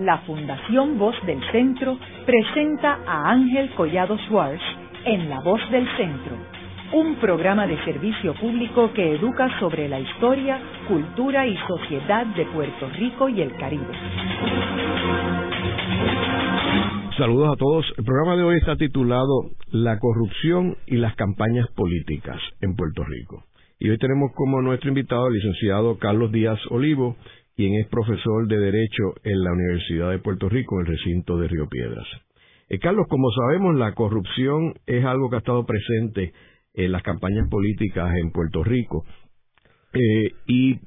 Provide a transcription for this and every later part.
la Fundación Voz del Centro presenta a Ángel Collado Schwartz en La Voz del Centro, un programa de servicio público que educa sobre la historia, cultura y sociedad de Puerto Rico y el Caribe. Saludos a todos. El programa de hoy está titulado La corrupción y las campañas políticas en Puerto Rico. Y hoy tenemos como nuestro invitado el licenciado Carlos Díaz Olivo, quien es profesor de Derecho en la Universidad de Puerto Rico, en el recinto de Río Piedras. Eh, Carlos, como sabemos, la corrupción es algo que ha estado presente en las campañas políticas en Puerto Rico. Eh, y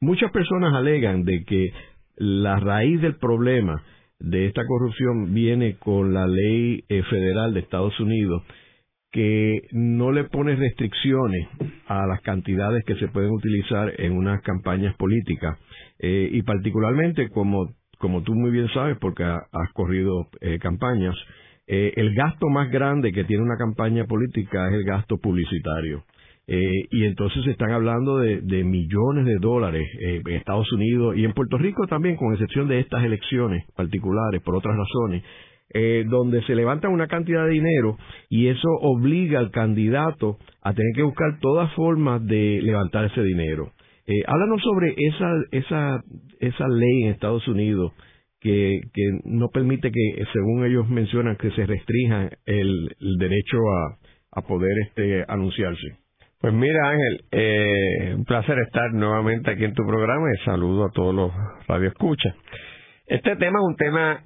muchas personas alegan de que la raíz del problema de esta corrupción viene con la ley eh, federal de Estados Unidos que no le pone restricciones a las cantidades que se pueden utilizar en unas campañas políticas eh, y particularmente como como tú muy bien sabes porque has corrido eh, campañas eh, el gasto más grande que tiene una campaña política es el gasto publicitario y entonces se están hablando de, millones de dólares en Estados Unidos y en Puerto Rico también con excepción de estas elecciones particulares por otras razones eh, donde se levanta una cantidad de dinero y eso obliga al candidato a tener que buscar todas formas de levantar ese dinero. Eh, háblanos sobre esa, esa, esa ley en Estados Unidos que, que no permite que, según ellos mencionan, que se restrinja el, derecho a, a poder este, anunciarse. Pues mira Ángel, eh, un placer estar nuevamente aquí en tu programa y saludo a todos los radioescuchas. Este tema es un tema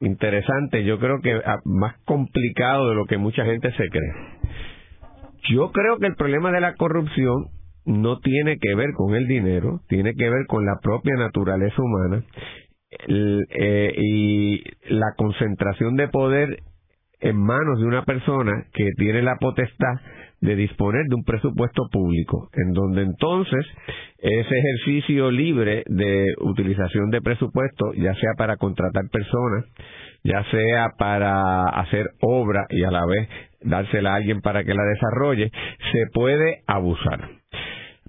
interesante, yo creo que ah, más complicado de lo que mucha gente se cree. Yo creo que el problema de la corrupción no tiene que ver con el dinero, tiene que ver con la propia naturaleza humana eh, y la concentración de poder en manos de una persona que tiene la potestad de disponer de un presupuesto público, en donde entonces ese ejercicio libre de utilización de presupuesto, ya sea para contratar personas, ya sea para hacer obra y a la vez dársela a alguien para que la desarrolle, se puede abusar.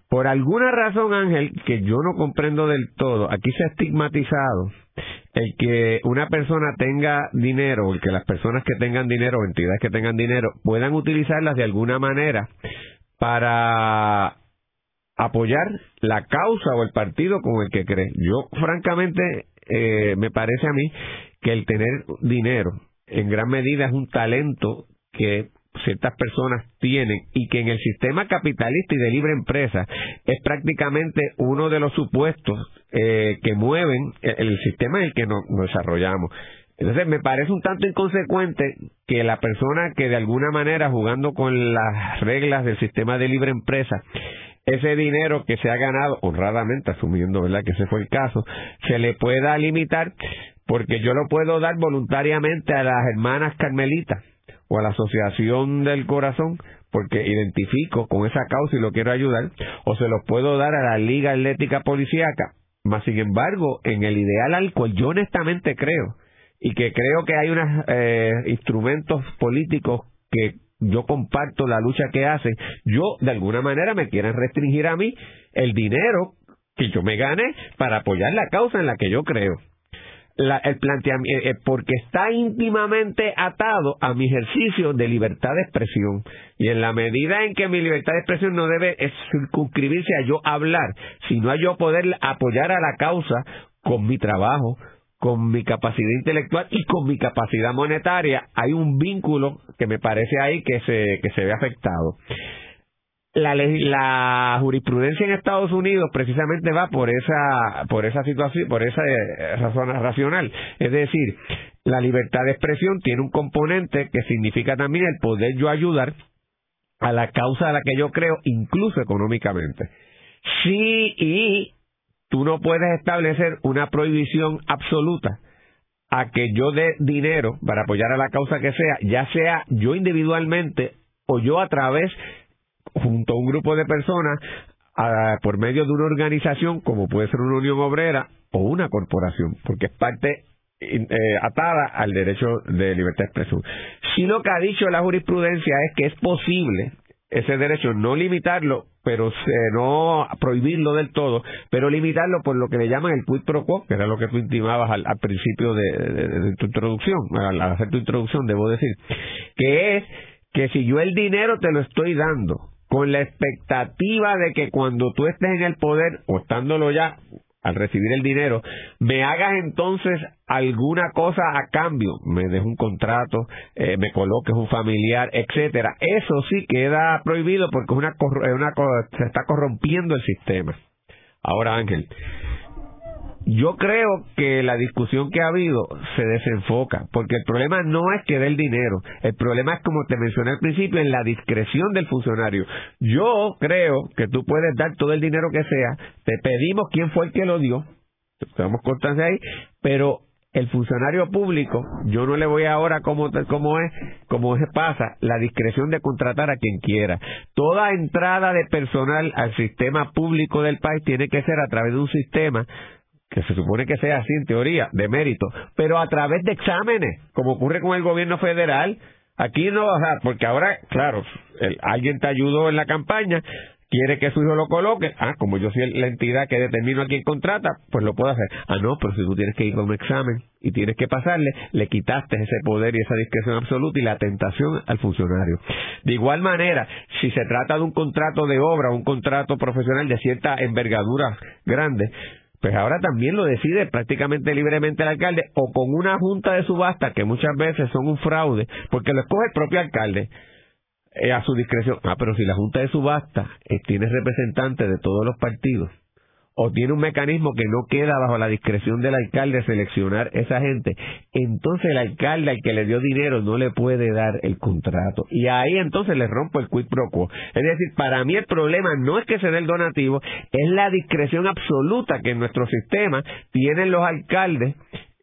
Por alguna razón, Ángel, que yo no comprendo del todo, aquí se ha estigmatizado el que una persona tenga dinero, el que las personas que tengan dinero entidades que tengan dinero puedan utilizarlas de alguna manera para apoyar la causa o el partido con el que cree. Yo, francamente, eh, me parece a mí que el tener dinero en gran medida es un talento que ciertas personas tienen y que en el sistema capitalista y de libre empresa es prácticamente uno de los supuestos eh, que mueven el, sistema en el que nos, desarrollamos. Entonces me parece un tanto inconsecuente que la persona que de alguna manera jugando con las reglas del sistema de libre empresa ese dinero que se ha ganado honradamente, asumiendo verdad que ese fue el caso, se le pueda limitar porque yo lo puedo dar voluntariamente a las hermanas carmelitas o a la Asociación del Corazón porque identifico con esa causa y lo quiero ayudar, o se los puedo dar a la Liga Atlética Policíaca. Más sin embargo, en el ideal alcohol, yo honestamente creo, y que creo que hay unos eh, instrumentos políticos que yo comparto la lucha que hacen, yo de alguna manera me quieren restringir a mí el dinero que yo me gane para apoyar la causa en la que yo creo el planteamiento, eh, porque está íntimamente atado a mi ejercicio de libertad de expresión. Y en la medida en que mi libertad de expresión no debe circunscribirse a yo hablar, sino a yo poder apoyar a la causa con mi trabajo, con mi capacidad intelectual y con mi capacidad monetaria, hay un vínculo que me parece ahí que se, que se ve afectado la, la jurisprudencia en Estados Unidos precisamente va por esa por esa situación por esa eh, razón racional. Es decir la libertad de expresión tiene un componente que significa también el poder yo ayudar a la causa a la que yo creo incluso económicamente. Sí y tú no puedes establecer una prohibición absoluta a que yo dé dinero para apoyar a la causa que sea ya sea yo individualmente o yo a través junto a un grupo de personas por medio de una organización como puede ser una unión obrera o una corporación, porque es parte eh, atada al derecho de libertad de expresión. Si lo que ha dicho la jurisprudencia es que es posible ese derecho no limitarlo, pero no prohibirlo del todo, pero limitarlo por lo que le llaman el quid pro quo, que era lo que tú intimabas al, principio de, tu introducción, al hacer tu introducción, debo decir, que es que si yo el dinero te lo estoy dando con la expectativa de que cuando tú estés en el poder o estándolo ya al recibir el dinero, me hagas entonces alguna cosa a cambio, me des un contrato, eh, me coloques un familiar, etcétera. Eso sí queda prohibido porque es una, una se está corrompiendo el sistema. Ahora, Ángel, yo creo que la discusión que ha habido se desenfoca, porque el problema no es que dé el dinero, el problema es, como te mencioné al principio, en la discreción del funcionario. Yo creo que tú puedes dar todo el dinero que sea, te pedimos quién fue el que lo dio, tenemos constancia ahí, pero el funcionario público, yo no le voy ahora como, como es, como es pasa, la discreción de contratar a quien quiera. Toda entrada de personal al sistema público del país tiene que ser a través de un sistema que se supone que sea así en teoría, de mérito, pero a través de exámenes, como ocurre con el gobierno federal. Aquí no, o sea, porque ahora, claro, alguien te ayudó en la campaña, quiere que su hijo lo coloque, ah, como yo soy la entidad que determino a quién contrata, pues lo puedo hacer. Ah, no, pero si tú tienes que ir con un examen y tienes que pasarle, le quitaste ese poder y esa discreción absoluta y la tentación al funcionario. De igual manera, si se trata de un contrato de obra, un contrato profesional de cierta envergadura grande, pues ahora también lo decide prácticamente libremente el alcalde o con una junta de subasta que muchas veces son un fraude porque lo escoge el propio alcalde eh, a su discreción. Ah, pero si la junta de subasta eh, tiene representantes de todos los partidos o tiene un mecanismo que no queda bajo la discreción del alcalde seleccionar esa gente, entonces el alcalde al que le dio dinero no le puede dar el contrato. Y ahí entonces le rompo el quid pro quo. Es decir, para mí el problema no es que se dé el donativo, es la discreción absoluta que en nuestro sistema tienen los alcaldes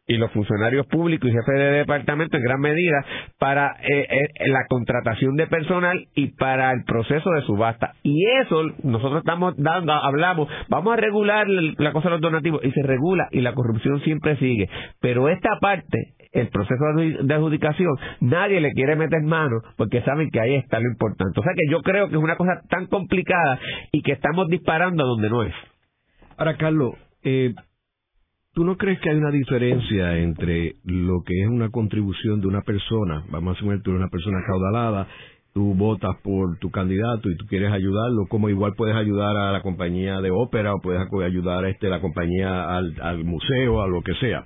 y los funcionarios públicos y jefes de departamento en gran medida para eh, eh, la contratación de personal y para el proceso de subasta. Y eso nosotros estamos dando, hablamos, vamos a regular la cosa de los donativos y se regula y la corrupción siempre sigue. Pero esta parte, el proceso de adjudicación, nadie le quiere meter mano porque saben que ahí está lo importante. O sea que yo creo que es una cosa tan complicada y que estamos disparando a donde no es. Ahora, Carlos, eh, ¿Tú no crees que hay una diferencia entre lo que es una contribución de una persona? Vamos a asumir tú eres una persona caudalada, tú votas por tu candidato y tú quieres ayudarlo, como igual puedes ayudar a la compañía de ópera o puedes ayudar a este, la compañía al, al museo, a lo que sea.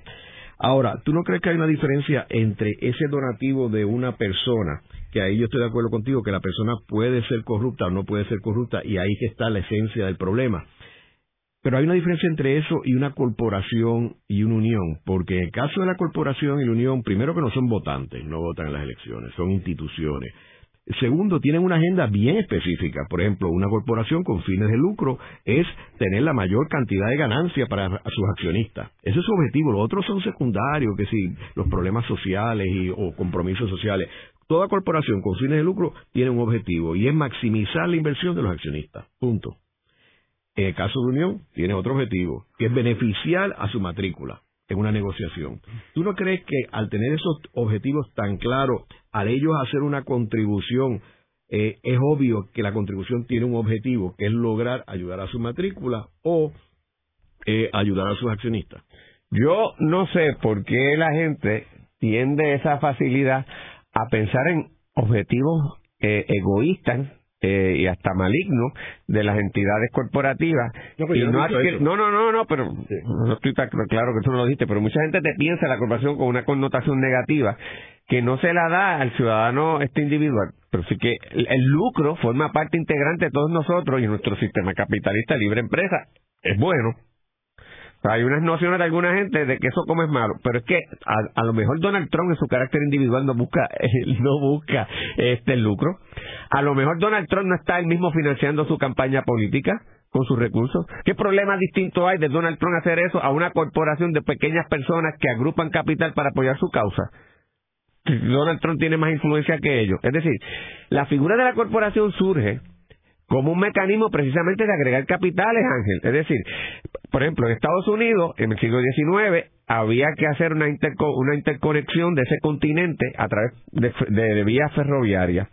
Ahora, ¿tú no crees que hay una diferencia entre ese donativo de una persona, que ahí yo estoy de acuerdo contigo, que la persona puede ser corrupta o no puede ser corrupta, y ahí que está la esencia del problema? Pero hay una diferencia entre eso y una corporación y una unión, porque en el caso de la corporación y la unión, primero que no son votantes, no votan en las elecciones, son instituciones. Segundo, tienen una agenda bien específica. Por ejemplo, una corporación con fines de lucro es tener la mayor cantidad de ganancia para sus accionistas. Ese es su objetivo. Los otros son secundarios, que sí, los problemas sociales y, o compromisos sociales. Toda corporación con fines de lucro tiene un objetivo y es maximizar la inversión de los accionistas. Punto. En el caso de Unión, tiene otro objetivo, que es beneficiar a su matrícula en una negociación. ¿Tú no crees que al tener esos objetivos tan claros, al ellos hacer una contribución, eh, es obvio que la contribución tiene un objetivo, que es lograr ayudar a su matrícula o eh, ayudar a sus accionistas? Yo no sé por qué la gente tiende esa facilidad a pensar en objetivos eh, egoístas eh, y hasta maligno de las entidades corporativas. No, no, no, no, no, pero no estoy tan claro que tú no lo dijiste, pero mucha gente te piensa la corporación con una connotación negativa que no se la da al ciudadano este individual. Pero sí que el lucro forma parte integrante de todos nosotros y nuestro sistema capitalista libre empresa es bueno. Hay unas nociones de alguna gente de que eso como es malo, pero es que a, lo mejor Donald Trump en su carácter individual no busca no busca este lucro. A lo mejor Donald Trump no está él mismo financiando su campaña política con sus recursos. ¿Qué problema distinto hay de Donald Trump hacer eso a una corporación de pequeñas personas que agrupan capital para apoyar su causa? Donald Trump tiene más influencia que ellos. Es decir, la figura de la corporación surge como un mecanismo precisamente de agregar capitales, Ángel. Es decir, por ejemplo, en Estados Unidos, en el siglo XIX, había que hacer una, una interconexión de ese continente a través de, de vías ferroviarias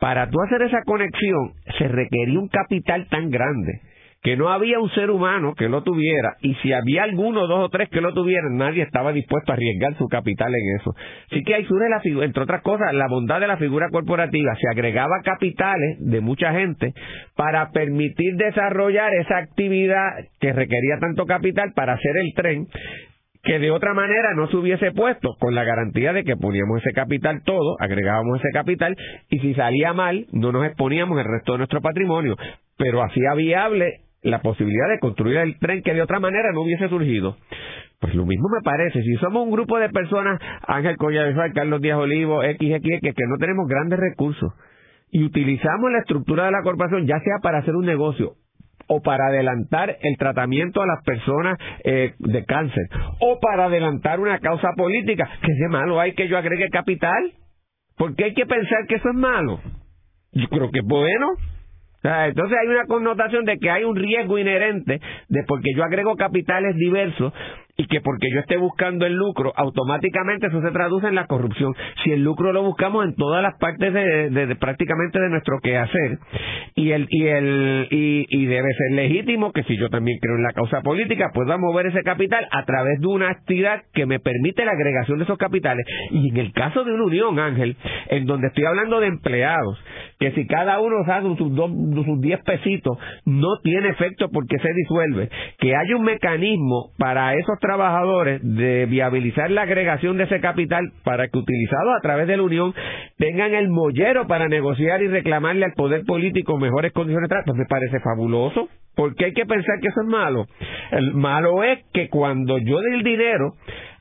para tú hacer esa conexión se requería un capital tan grande que no había un ser humano que lo tuviera y si había alguno, dos o tres que lo tuvieran, nadie estaba dispuesto a arriesgar su capital en eso. Así que ahí surge, la figura, entre otras cosas, la bondad de la figura corporativa. Se agregaba capitales de mucha gente para permitir desarrollar esa actividad que requería tanto capital para hacer el tren que de otra manera no se hubiese puesto con la garantía de que poníamos ese capital todo, agregábamos ese capital y si salía mal no nos exponíamos el resto de nuestro patrimonio, pero hacía viable la posibilidad de construir el tren que de otra manera no hubiese surgido. Pues lo mismo me parece, si somos un grupo de personas, Ángel Collado, Carlos Díaz Olivo, XXX, que, que no tenemos grandes recursos, y utilizamos la estructura de la corporación, ya sea para hacer un negocio o para adelantar el tratamiento a las personas eh, de cáncer, o para adelantar una causa política, que de malo hay que yo agregue capital, porque hay que pensar que eso es malo. Yo creo que es bueno entonces hay una connotación de que hay un riesgo inherente de porque yo agrego capitales diversos y que porque yo esté buscando el lucro, automáticamente eso se traduce en la corrupción. Si el lucro lo buscamos en todas las partes de, prácticamente de nuestro quehacer y el y el y, y, debe ser legítimo que si yo también creo en la causa política pueda mover ese capital a través de una actividad que me permite la agregación de esos capitales. Y en el caso de una unión, Ángel, en donde estoy hablando de empleados, que si cada uno da sus, sus 10 pesitos, no tiene efecto porque se disuelve, que haya un mecanismo para esos trabajadores de viabilizar la agregación de ese capital para que utilizado a través de la Unión tengan el mollero para negociar y reclamarle al poder político mejores condiciones de pues me parece fabuloso. porque hay que pensar que eso es malo? El malo es que cuando yo dé el dinero,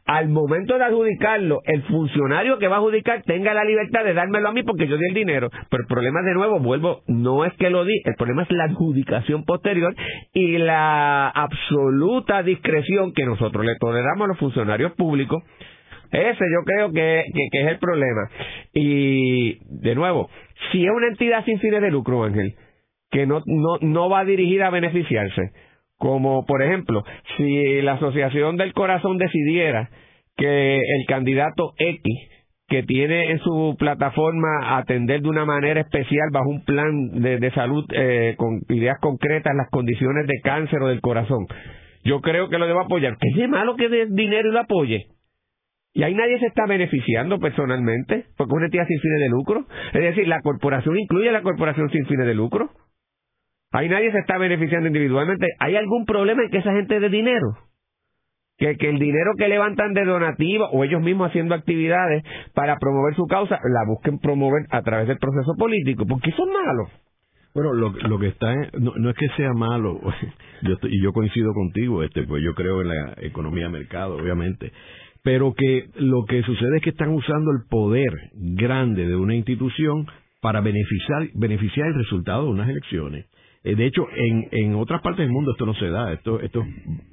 al momento de adjudicarlo, el funcionario que va a adjudicar tenga la libertad de dármelo a mí porque yo di el dinero. Pero el problema, de nuevo, vuelvo, no es que lo di, el problema es la adjudicación posterior y la absoluta discreción que nosotros le toleramos a los funcionarios públicos. Ese yo creo que, que, es el problema. Y, de nuevo, si es una entidad sin fines de lucro, Ángel, que no, no, no va dirigida a beneficiarse, como, por ejemplo, si la Asociación del Corazón decidiera que el candidato X que tiene en su plataforma atender de una manera especial bajo un plan de, salud eh, con ideas concretas las condiciones de cáncer o del corazón. Yo creo que lo debo apoyar. ¿Qué es malo que dé dinero y lo apoye? Y ahí nadie se está beneficiando personalmente, porque es una entidad sin fines de lucro. Es decir, la corporación incluye a la corporación sin fines de lucro. Ahí nadie se está beneficiando individualmente. ¿Hay algún problema en que esa gente de dinero? Que, el dinero que levantan de donativos o ellos mismos haciendo actividades para promover su causa, la busquen promover a través del proceso político, porque son malos. Bueno, lo, lo que está no, no, es que sea malo, yo y yo coincido contigo, este, pues yo creo en la economía de mercado, obviamente, pero que lo que sucede es que están usando el poder grande de una institución para beneficiar, beneficiar el resultado de unas elecciones. Eh, de hecho, en, en otras partes del mundo esto no se da. Esto, esto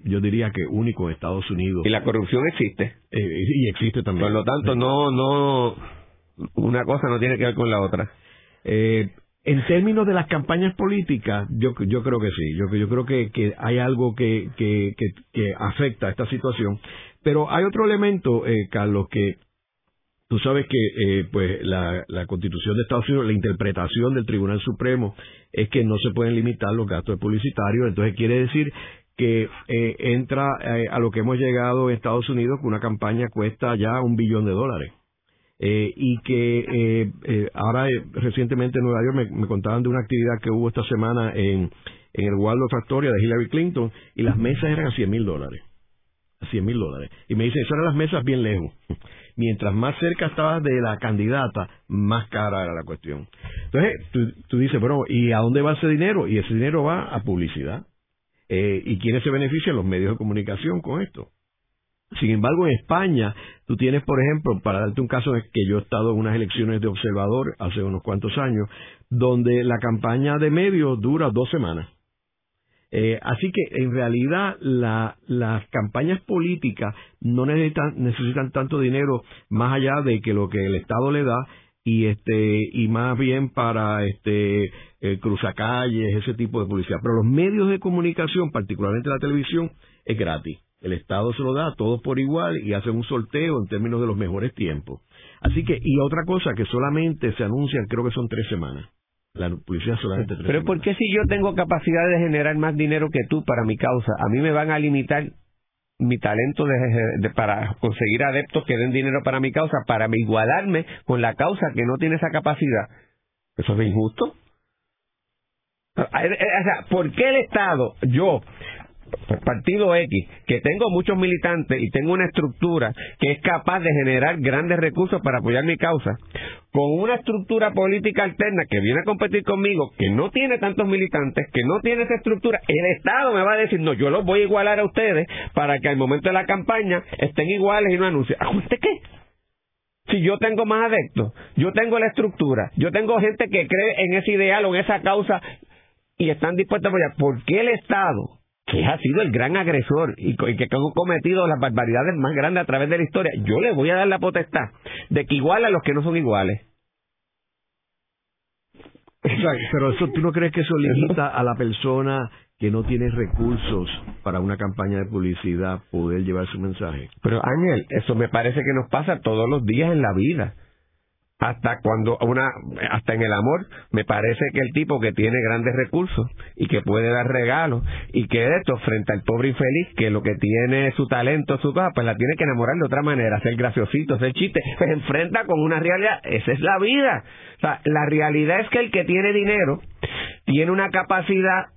yo diría que único en Estados Unidos. Y la corrupción existe. Eh, y existe también. Por lo tanto, no, no, una cosa no tiene que ver con la otra. Eh, en términos de las campañas políticas, yo, yo creo que sí. Yo, yo creo que, que hay algo que, que, que, que afecta a esta situación. Pero hay otro elemento, eh, Carlos, que Tú sabes que eh, pues la, Constitución de Estados Unidos, la interpretación del Tribunal Supremo es que no se pueden limitar los gastos publicitarios, entonces quiere decir que eh, entra eh, a lo que hemos llegado en Estados Unidos, que una campaña cuesta ya un billón de dólares. y que ahora recientemente en Nueva York me, contaban de una actividad que hubo esta semana en, en el Waldorf Astoria de Hillary Clinton y las mesas eran a 100 mil dólares. A 100 mil dólares. Y me dicen, eran las mesas bien lejos mientras más cerca estabas de la candidata, más cara era la cuestión. Entonces, tú, dices, bueno, ¿y a dónde va ese dinero? Y ese dinero va a publicidad. Eh, ¿Y quiénes se benefician? Los medios de comunicación con esto. Sin embargo, en España, tú tienes, por ejemplo, para darte un caso, es que yo he estado en unas elecciones de observador hace unos cuantos años, donde la campaña de medios dura dos semanas. Eh, así que en realidad las campañas políticas no necesitan, necesitan tanto dinero más allá de que lo que el Estado le da y este y más bien para este eh, cruzacalles ese tipo de publicidad pero los medios de comunicación particularmente la televisión es gratis el Estado se lo da a todos por igual y hace un sorteo en términos de los mejores tiempos. Así que, y otra cosa que solamente se anuncian, creo que son tres semanas. La publicidad solamente tres Pero ¿por qué si yo tengo capacidad de generar más dinero que tú para mi causa, a mí me van a limitar mi talento de, para conseguir adeptos que den dinero para mi causa, para igualarme con la causa que no tiene esa capacidad? ¿Eso es injusto? O sea, ¿por qué el Estado, yo, partido X, que tengo muchos militantes y tengo una estructura que es capaz de generar grandes recursos para apoyar mi causa, con una estructura política alterna que viene a competir conmigo, que no tiene tantos militantes, que no tiene esa estructura, el Estado me va a decir, no, yo los voy a igualar a ustedes para que al momento de la campaña estén iguales y no anuncie. ¿A usted qué? Si yo tengo más adeptos, yo tengo la estructura, yo tengo gente que cree en ese ideal o en esa causa y están dispuestos a apoyar, ¿por qué el Estado que ha sido el gran agresor y, que ha cometido las barbaridades más grandes a través de la historia, yo le voy a dar la potestad de que igual a los que no son iguales. Pero eso, ¿tú no crees que eso limita a la persona que no tiene recursos para una campaña de publicidad poder llevar su mensaje? Pero Ángel, eso me parece que nos pasa todos los días en la vida hasta cuando una hasta en el amor me parece que el tipo que tiene grandes recursos y que puede dar regalos y que esto frente al pobre infeliz que lo que tiene su talento su cosa pues la tiene que enamorar de otra manera ser graciosito ser chiste se enfrenta con una realidad. Esa es la vida. O sea la realidad es que el que tiene dinero tiene una capacidad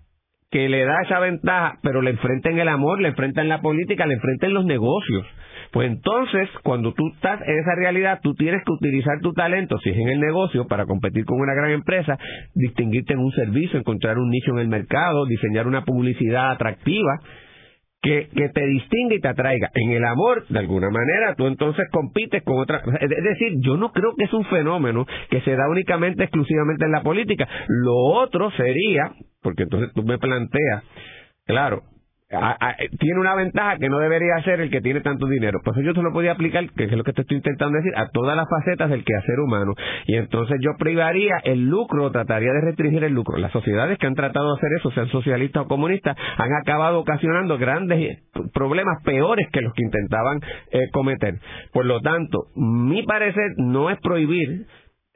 que le da esa ventaja pero le enfrenta en el amor le enfrenta en la política le enfrenta en los negocios pues entonces, cuando tú estás en esa realidad, tú tienes que utilizar tu talento, si es en el negocio, para competir con una gran empresa, distinguirte en un servicio, encontrar un nicho en el mercado, diseñar una publicidad atractiva. Que, que te distinga y te atraiga. En el amor, de alguna manera, tú entonces compites con otra. Es decir, yo no creo que es un fenómeno que se da únicamente, exclusivamente en la política. Lo otro sería, porque entonces tú me planteas, claro, tiene una ventaja que no debería ser el que tiene tanto dinero. Pues yo se lo podía aplicar, que es lo que te estoy intentando decir, a todas las facetas del quehacer humano. Y entonces yo privaría el lucro, trataría de restringir el lucro. Las sociedades que han tratado de hacer eso, sean socialistas o comunistas, han acabado ocasionando grandes problemas peores que los que intentaban eh, cometer. Por lo tanto, mi parecer no es prohibir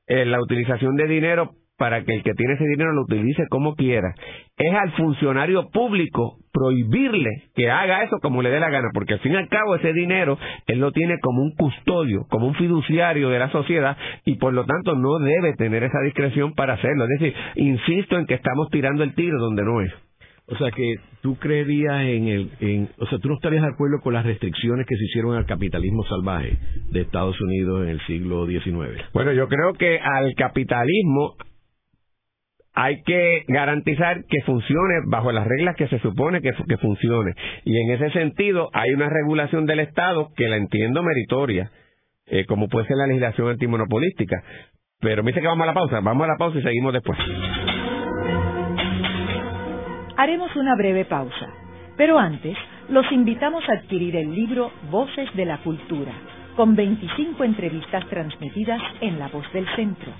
eh, la utilización de dinero para que el que tiene ese dinero lo utilice como quiera. Es al funcionario público prohibirle que haga eso como le dé la gana, porque al fin y al cabo ese dinero él lo tiene como un custodio, como un fiduciario de la sociedad y por lo tanto no debe tener esa discreción para hacerlo. Es decir, insisto en que estamos tirando el tiro donde no es. O sea que tú creerías en el, en, o sea, tú no estarías de acuerdo con las restricciones que se hicieron al capitalismo salvaje de Estados Unidos en el siglo XIX. Bueno, yo creo que al capitalismo hay que garantizar que funcione bajo las reglas que se supone que, funcione. Y en ese sentido hay una regulación del Estado que la entiendo meritoria, eh, como puede ser la legislación antimonopolística. Pero me dice que vamos a la pausa, vamos a la pausa y seguimos después. Haremos una breve pausa, pero antes los invitamos a adquirir el libro Voces de la Cultura, con 25 entrevistas transmitidas en La Voz del Centro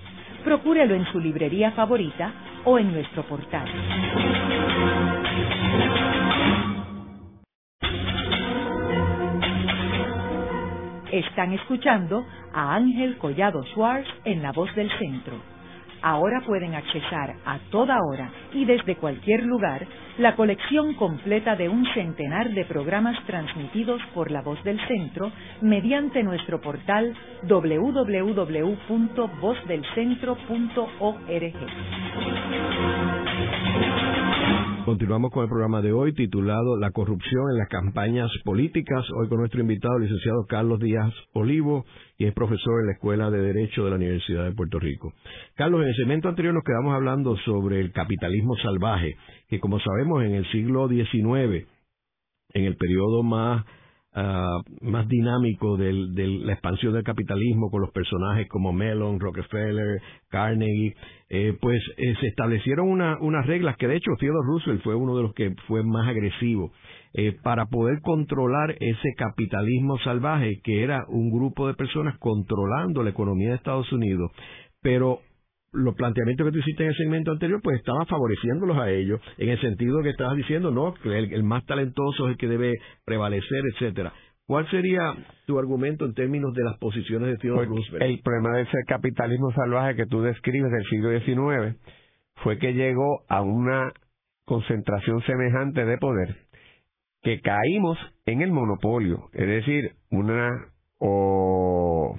procúrelo en su librería favorita o en nuestro portal. Están escuchando a Ángel Collado Schwartz en La Voz del Centro. Ahora pueden accesar a toda hora y desde cualquier lugar la colección completa de un centenar de programas transmitidos por la voz del centro mediante nuestro portal www.vozdelcentro.org. Continuamos con el programa de hoy titulado La corrupción en las campañas políticas. Hoy con nuestro invitado, el licenciado Carlos Díaz Olivo, y es profesor en la Escuela de Derecho de la Universidad de Puerto Rico. Carlos, en el segmento anterior nos quedamos hablando sobre el capitalismo salvaje, que como sabemos en el siglo XIX, en el periodo más Ah, más dinámico de la expansión del capitalismo con los personajes como Mellon, Rockefeller, Carnegie, eh, pues eh, se establecieron unas reglas que de hecho Theodore Roosevelt fue uno de los que fue más agresivo eh, para poder controlar ese capitalismo salvaje que era un grupo de personas controlando la economía de Estados Unidos, pero los planteamientos que tú hiciste en el segmento anterior, pues estaba favoreciéndolos a ellos, en el sentido que estabas diciendo, no, que el, más talentoso es el que debe prevalecer, etcétera. ¿Cuál sería tu argumento en términos de las posiciones de Theodore pues, Roosevelt? El problema de ese capitalismo salvaje que tú describes del siglo XIX fue que llegó a una concentración semejante de poder que caímos en el monopolio, es decir, una o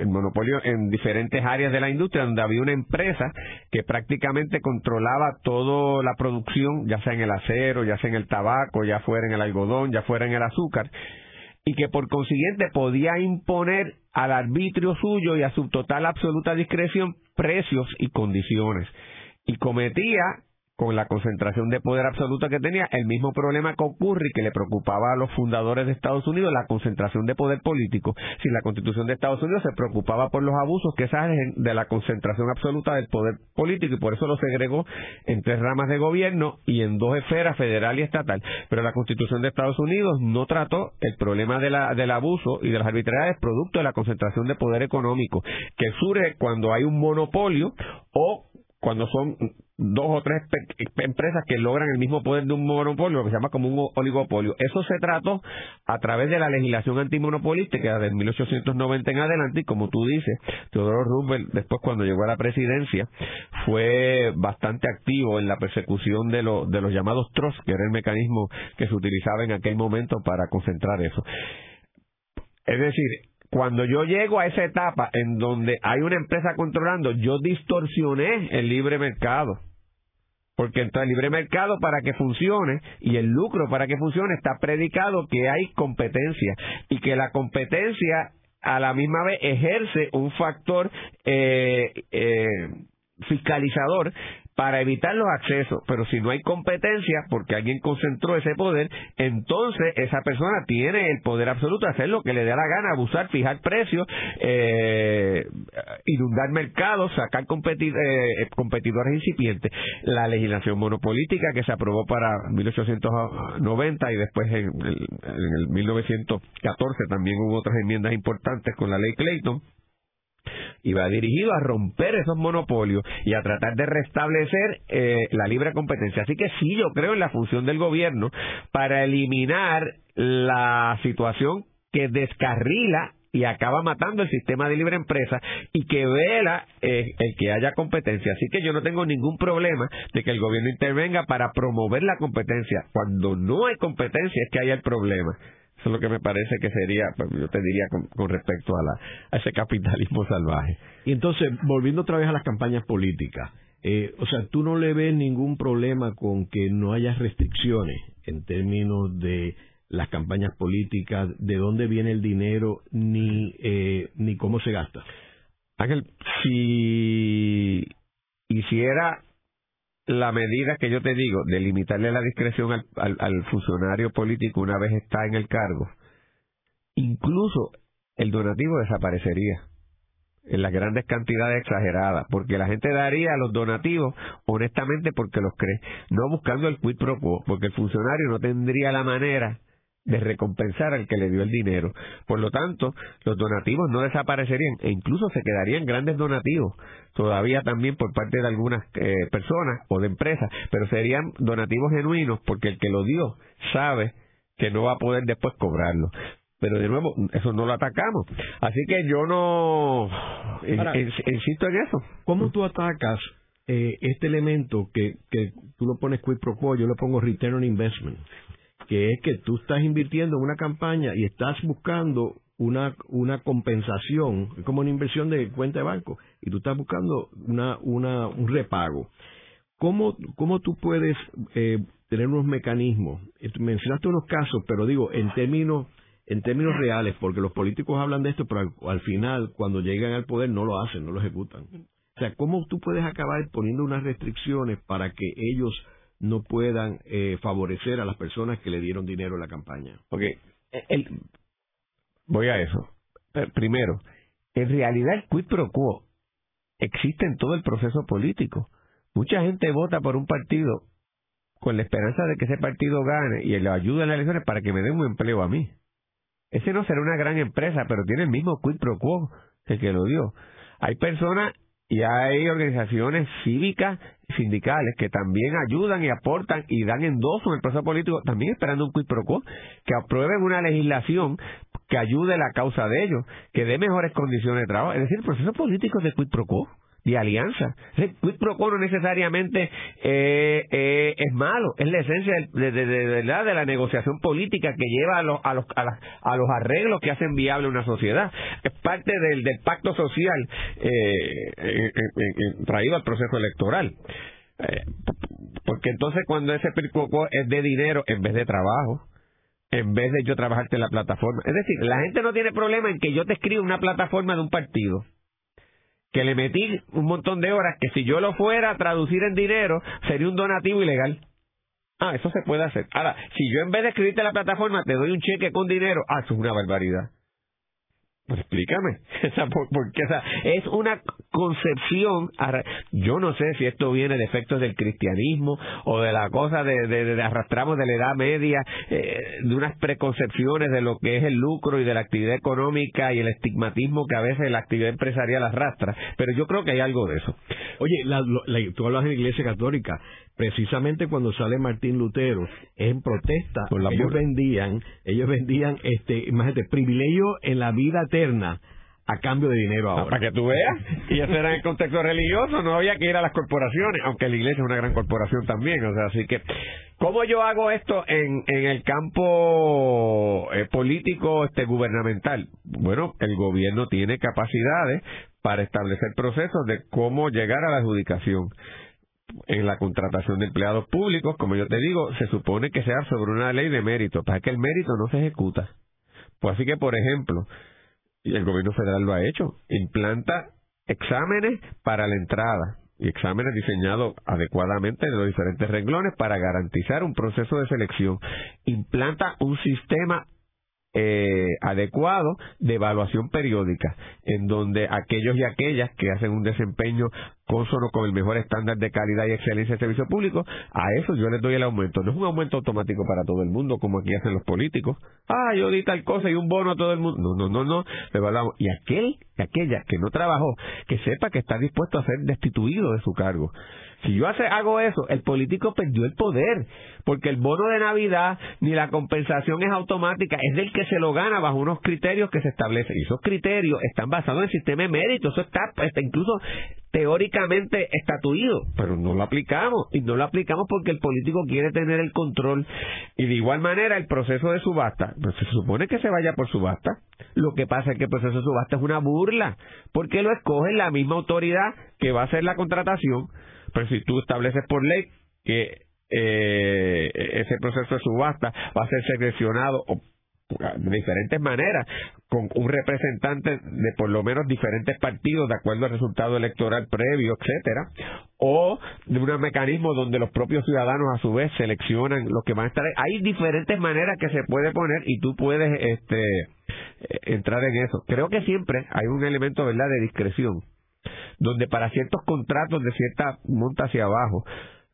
el monopolio en diferentes áreas de la industria donde había una empresa que prácticamente controlaba toda la producción, ya sea en el acero, ya sea en el tabaco, ya fuera en el algodón, ya fuera en el azúcar, y que por consiguiente podía imponer al arbitrio suyo y a su total absoluta discreción precios y condiciones. Y cometía con la concentración de poder absoluta que tenía, el mismo problema que ocurre y que le preocupaba a los fundadores de Estados Unidos, la concentración de poder político. Si la Constitución de Estados Unidos se preocupaba por los abusos que salen de la concentración absoluta del poder político y por eso lo segregó en tres ramas de gobierno y en dos esferas, federal y estatal. Pero la Constitución de Estados Unidos no trató el problema de la, del abuso y de las arbitrariedades producto de la concentración de poder económico, que surge cuando hay un monopolio o cuando son dos o tres empresas que logran el mismo poder de un monopolio, lo que se llama como un oligopolio. Eso se trató a través de la legislación antimonopolística de 1890 en adelante y como tú dices, Teodoro Roosevelt después cuando llegó a la presidencia fue bastante activo en la persecución de, de los llamados trusts, que era el mecanismo que se utilizaba en aquel momento para concentrar eso. Es decir, cuando yo llego a esa etapa en donde hay una empresa controlando, yo distorsioné el libre mercado. Porque el libre mercado para que funcione y el lucro para que funcione está predicado que hay competencia y que la competencia a la misma vez ejerce un factor eh, eh, fiscalizador para evitar los accesos, pero si no hay competencia porque alguien concentró ese poder, entonces esa persona tiene el poder absoluto de hacer lo que le dé la gana, abusar, fijar precios, eh, inundar mercados, sacar eh, competidores incipientes. La legislación monopolítica que se aprobó para 1890 y después en el, en el 1914 también hubo otras enmiendas importantes con la ley Clayton y va dirigido a romper esos monopolios y a tratar de restablecer eh, la libre competencia. Así que sí, yo creo en la función del gobierno para eliminar la situación que descarrila y acaba matando el sistema de libre empresa y que vela eh, el que haya competencia. Así que yo no tengo ningún problema de que el gobierno intervenga para promover la competencia. Cuando no hay competencia es que hay el problema. Eso es lo que me parece que sería, pues, yo te diría, con, respecto a, la, a ese capitalismo salvaje. Y entonces, volviendo otra vez a las campañas políticas, eh, o sea, tú no le ves ningún problema con que no haya restricciones en términos de las campañas políticas, de dónde viene el dinero, ni, eh, ni cómo se gasta. Ángel, si hiciera la medida que yo te digo de limitarle la discreción al, al, funcionario político una vez está en el cargo, incluso el donativo desaparecería en las grandes cantidades exageradas, porque la gente daría los donativos honestamente porque los cree, no buscando el quid pro quo, porque el funcionario no tendría la manera de recompensar al que le dio el dinero. Por lo tanto, los donativos no desaparecerían e incluso se quedarían grandes donativos todavía también por parte de algunas eh, personas o de empresas, pero serían donativos genuinos porque el que lo dio sabe que no va a poder después cobrarlo. Pero de nuevo, eso no lo atacamos. Así que yo no insisto en eso. ¿Cómo tú atacas eh, este elemento que, que tú lo pones quid pro quo, yo lo pongo return on investment? Que es que tú estás invirtiendo en una campaña y estás buscando una, una compensación, como una inversión de cuenta de banco, y tú estás buscando una, una, un repago. ¿Cómo, cómo tú puedes eh, tener unos mecanismos? Eh, mencionaste unos casos, pero digo, en términos en términos reales, porque los políticos hablan de esto, pero al, al, final, cuando llegan al poder, no lo hacen, no lo ejecutan. O sea, ¿cómo tú puedes acabar poniendo unas restricciones para que ellos no puedan eh, favorecer a las personas que le dieron dinero en la campaña. Ok, el, voy a eso. Eh, primero, en realidad el quid pro quo existe en todo el proceso político. Mucha gente vota por un partido con la esperanza de que ese partido gane y le ayude en las elecciones para que me dé un empleo a mí. Ese no será una gran empresa, pero tiene el mismo quid pro quo el que lo dio. Hay personas y hay organizaciones cívicas sindicales que también ayudan y aportan y dan endoso en el proceso político, también esperando un quid pro quo, que aprueben una legislación que ayude la causa de ellos, que dé mejores condiciones de trabajo. Es decir, el proceso político es de quid pro quo de alianza. El quid no necesariamente eh, eh, es malo, es la esencia de, de, de, la negociación política que lleva a los, a, los, a, los arreglos que hacen viable una sociedad. Es parte del, pacto social eh, traído al proceso electoral. porque entonces cuando ese quid es de dinero en vez de trabajo, en vez de yo trabajarte en la plataforma. Es decir, la gente no tiene problema en que yo te escriba una plataforma de un partido que le metí un montón de horas que si yo lo fuera a traducir en dinero sería un donativo ilegal. Ah, eso se puede hacer. Ahora, si yo en vez de escribirte la plataforma te doy un cheque con dinero, ah, eso es una barbaridad. Pues explícame, porque es una concepción, yo no sé si esto viene de efectos del cristianismo o de la cosa de, de, arrastramos de la edad media, eh, de unas preconcepciones de lo que es el lucro y de la actividad económica y el estigmatismo que a veces la actividad empresarial arrastra, pero yo creo que hay algo de eso. Oye, la, tú hablas de la Iglesia Católica, precisamente cuando sale Martín Lutero en protesta ellos vendían ellos vendían este imagínate privilegio en la vida eterna a cambio de dinero ah, ahora. para que tú veas. Y eso era en el contexto religioso, no había que ir a las corporaciones, aunque la iglesia es una gran corporación también. O sea, así que, ¿cómo yo hago esto en, en el campo eh, político este gubernamental? Bueno, el gobierno tiene capacidades para establecer procesos de cómo llegar a la adjudicación en la contratación de empleados públicos, como yo te digo, se supone que sea sobre una ley de mérito, para que el mérito no se ejecuta. Pues así que, por ejemplo, y el gobierno federal lo ha hecho, implanta exámenes para la entrada y exámenes diseñados adecuadamente en los diferentes renglones para garantizar un proceso de selección. Implanta un sistema eh, adecuado de evaluación periódica, en donde aquellos y aquellas que hacen un desempeño consono con el mejor estándar de calidad y excelencia de servicio público, a eso yo les doy el aumento. No es un aumento automático para todo el mundo, como aquí hacen los políticos. Ah, yo di tal cosa y un bono a todo el mundo. No, no, no, no. Evaluamos. Y aquel aquella que no trabajó, que sepa que está dispuesto a ser destituido de su cargo. Si yo hago eso, el político perdió el poder, porque el bono de Navidad ni la compensación es automática, es del que se lo gana bajo unos criterios que se establecen. Y esos criterios están basados en el sistema de mérito, eso está, está incluso teóricamente estatuido, pero no lo aplicamos. Y no lo aplicamos porque el político quiere tener el control. Y de igual manera, el proceso de subasta, pues se supone que se vaya por subasta. Lo que pasa es que el proceso de subasta es una burla, porque lo escoge la misma autoridad que va a hacer la contratación pero si tú estableces por ley que eh, ese proceso de subasta va a ser seleccionado de diferentes maneras, con un representante de por lo menos diferentes partidos de acuerdo al resultado electoral previo, etcétera, o de un mecanismo donde los propios ciudadanos a su vez seleccionan los que van a estar. Hay diferentes maneras que se puede poner y tú puedes este entrar en eso. Creo que siempre hay un elemento, ¿verdad?, de discreción donde para ciertos contratos de cierta monta hacia abajo,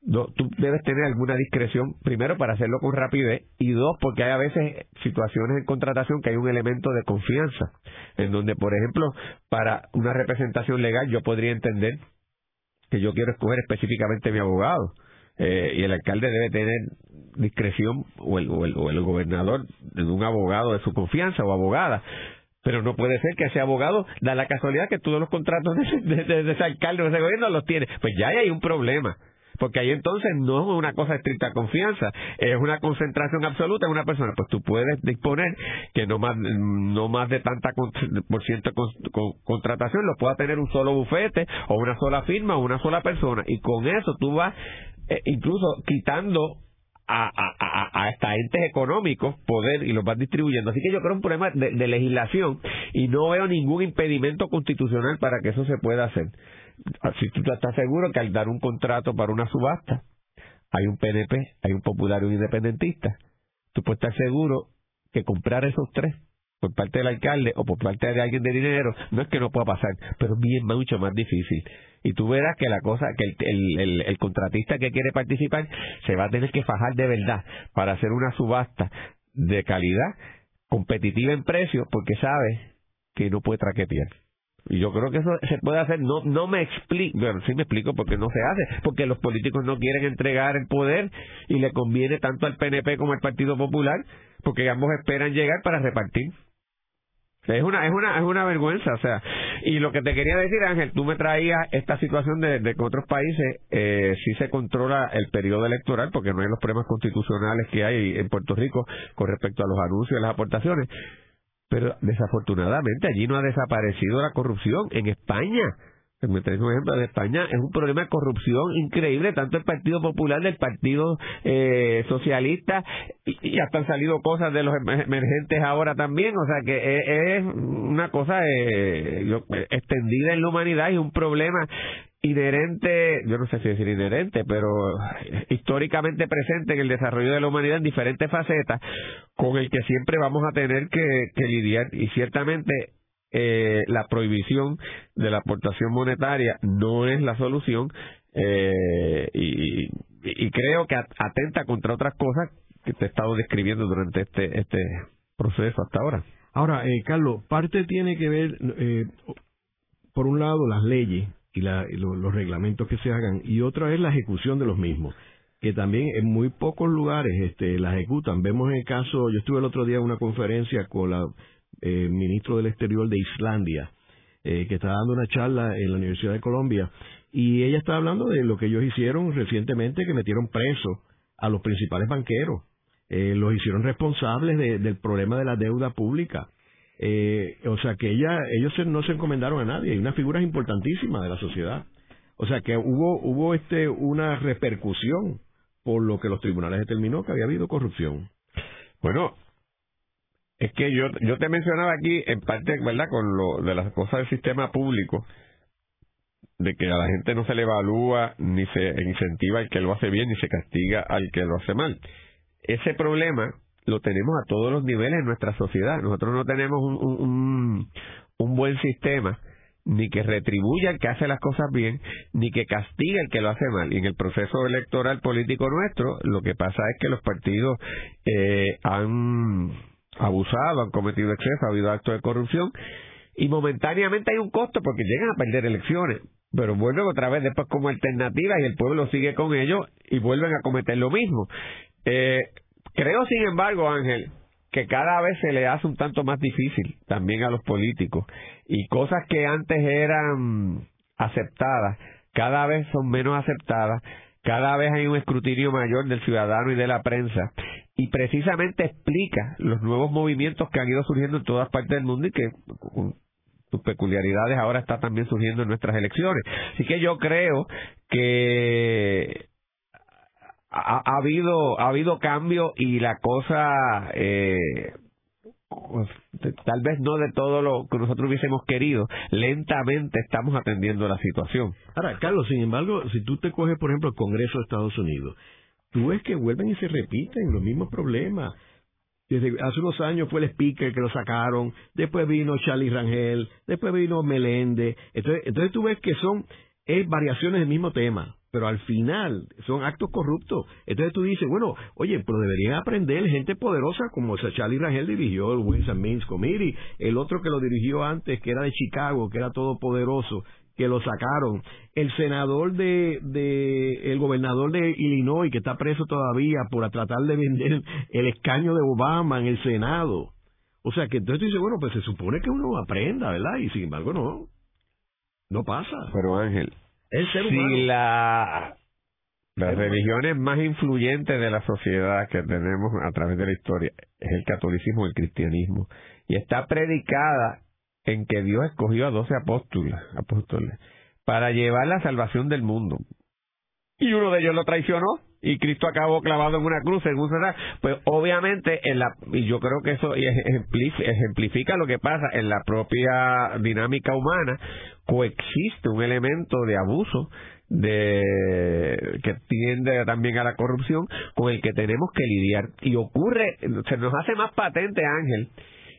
tú debes tener alguna discreción, primero para hacerlo con rapidez y dos porque hay a veces situaciones en contratación que hay un elemento de confianza, en donde por ejemplo para una representación legal yo podría entender que yo quiero escoger específicamente mi abogado. Eh, y el alcalde debe tener discreción o el, o el, o el gobernador de un abogado de su confianza o abogada pero no puede ser que ese abogado da la casualidad que todos los contratos de, ese alcalde o de ese gobierno los tiene. Pues ya hay un problema. Porque ahí entonces no es una cosa de estricta confianza, es una concentración absoluta en una persona. Pues tú puedes disponer que no más, no más de tanta por ciento contratación lo pueda tener un solo bufete o una sola firma o una sola persona. Y con eso tú vas eh, incluso quitando a, a, a, hasta entes económicos poder y los van distribuyendo. Así que yo creo un problema de, de, legislación y no veo ningún impedimento constitucional para que eso se pueda hacer. Si tú estás seguro que al dar un contrato para una subasta, hay un PNP, hay un popular y un independentista, tú puedes estar seguro que comprar esos tres por parte del alcalde o por parte de alguien de dinero, no es que no pueda pasar, pero es bien mucho más difícil. Y tú verás que la cosa, que el, el, el, contratista que quiere participar se va a tener que fajar de verdad para hacer una subasta de calidad, competitiva en precio, porque sabe que no puede traquetear. Y yo creo que eso se puede hacer. No no me explico, bueno, sí me explico por qué no se hace. Porque los políticos no quieren entregar el poder y le conviene tanto al PNP como al Partido Popular, porque ambos esperan llegar para repartir. Es una, es una, es una vergüenza, o sea, y lo que te quería decir, Ángel, tú me traías esta situación de, de que otros países eh, sí se controla el periodo electoral, porque no hay los problemas constitucionales que hay en Puerto Rico con respecto a los anuncios y las aportaciones, pero desafortunadamente allí no ha desaparecido la corrupción. En España, me traes un ejemplo de España, es un problema de corrupción increíble, tanto el Partido Popular, del Partido eh, Socialista, y, hasta han salido cosas de los emergentes ahora también, o sea que es, una cosa eh, extendida en la humanidad y un problema inherente, yo no sé si decir inherente, pero históricamente presente en el desarrollo de la humanidad en diferentes facetas, con el que siempre vamos a tener que lidiar y ciertamente eh, la prohibición de la aportación monetaria no es la solución eh, y, creo que atenta contra otras cosas que te he estado describiendo durante este, este proceso hasta ahora. Ahora, eh, Carlos, parte tiene que ver, eh, por un lado, las leyes y, la, los reglamentos que se hagan y otra es la ejecución de los mismos que también en muy pocos lugares este, la ejecutan. Vemos el caso, yo estuve el otro día en una conferencia con la eh, ministro del Exterior de Islandia, eh, que está dando una charla en la Universidad de Colombia, y ella está hablando de lo que ellos hicieron recientemente, que metieron preso a los principales banqueros, eh, los hicieron responsables del problema de la deuda pública. Eh, o sea que ella, ellos no se encomendaron a nadie, hay unas figuras importantísimas de la sociedad. O sea que hubo, hubo este, una repercusión por lo que los tribunales determinó que había habido corrupción. Bueno, es que yo, yo te mencionaba aquí, en parte, ¿verdad?, con lo de las cosas del sistema público, de que a la gente no se le evalúa ni se incentiva al que lo hace bien ni se castiga al que lo hace mal. Ese problema lo tenemos a todos los niveles en nuestra sociedad. Nosotros no tenemos un, un, un buen sistema ni que retribuya al que hace las cosas bien, ni que castigue al que lo hace mal. Y en el proceso electoral político nuestro, lo que pasa es que los partidos eh, han abusado, han cometido exceso, ha habido actos de corrupción y momentáneamente hay un costo porque llegan a perder elecciones, pero vuelven otra vez después como alternativa y el pueblo sigue con ellos y vuelven a cometer lo mismo. Eh, creo, sin embargo, Ángel, que cada vez se le hace un tanto más difícil también a los políticos y cosas que antes eran aceptadas, cada vez son menos aceptadas, cada vez hay un escrutinio mayor del ciudadano y de la prensa y precisamente explica los nuevos movimientos que han ido surgiendo en todas partes del mundo y que con sus peculiaridades ahora está también surgiendo en nuestras elecciones. Así que yo creo que ha, habido ha habido cambio y la cosa eh, pues, tal vez no de todo lo que nosotros hubiésemos querido, lentamente estamos atendiendo la situación. Ahora, Carlos, sin embargo, si tú te coges, por ejemplo, el Congreso de Estados Unidos, tú ves que vuelven y se repiten los mismos problemas. Desde hace unos años fue el speaker que lo sacaron, después vino Charlie Rangel, después vino Meléndez. Entonces, entonces tú ves que son es variaciones del mismo tema, pero al final son actos corruptos. Entonces tú dices, bueno, oye, pero deberían aprender gente poderosa como Charlie Rangel dirigió el and Means Committee, el otro que lo dirigió antes, que era de Chicago, que era todopoderoso, que lo sacaron. El senador de, de, el gobernador de Illinois, que está preso todavía por tratar de vender el escaño de Obama en el Senado. O sea que entonces tú dices, bueno, pues se supone que uno aprenda, ¿verdad? Y sin embargo no. No pasa. Pero Ángel, si la las religiones más influyentes de la sociedad que tenemos a través de la historia es el catolicismo y el cristianismo. Y está predicada en que Dios escogió a doce apóstoles, apóstoles para llevar la salvación del mundo. Y uno de ellos lo traicionó y Cristo acabó clavado en una cruz, según será. Pues obviamente, en la, y yo creo que eso ejemplifica lo que pasa en la propia dinámica humana, coexiste un elemento de abuso de que tiende también a la corrupción con el que tenemos que lidiar y ocurre se nos hace más patente Ángel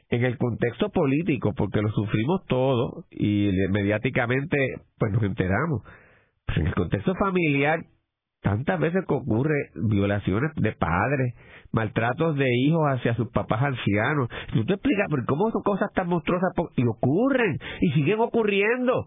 en el contexto político, porque lo sufrimos todo y mediáticamente pues nos enteramos. Pues en el contexto familiar tantas veces que ocurre violaciones de padres, maltratos de hijos hacia sus papás ancianos. Tú te explicas, ¿cómo son cosas tan monstruosas? Y ocurren, y siguen ocurriendo.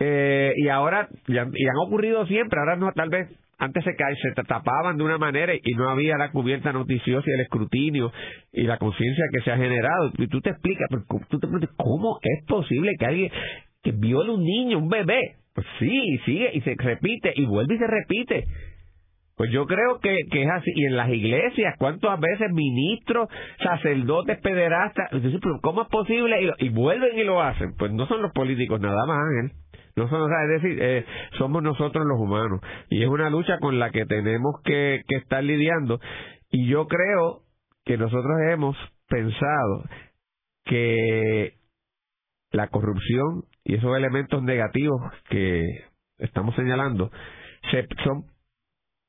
Eh, y ahora, y han, ocurrido siempre, ahora no, tal vez antes se, se tapaban de una manera y no había la cubierta noticiosa y el escrutinio y la conciencia que se ha generado. Y tú te explicas, tú te preguntas, ¿cómo es posible que alguien que viole un niño, un bebé? Pues sí, sigue y se repite y vuelve y se repite. Pues yo creo que, que es así. Y en las iglesias, ¿cuántas veces ministros, sacerdotes, pederastas? ¿cómo es posible? Y, vuelven y lo hacen. Pues no son los políticos nada más, Ángel. No son, es decir, eh, somos nosotros los humanos. Y es una lucha con la que tenemos que, que estar lidiando. Y yo creo que nosotros hemos pensado que la corrupción y esos elementos negativos que estamos señalando se, son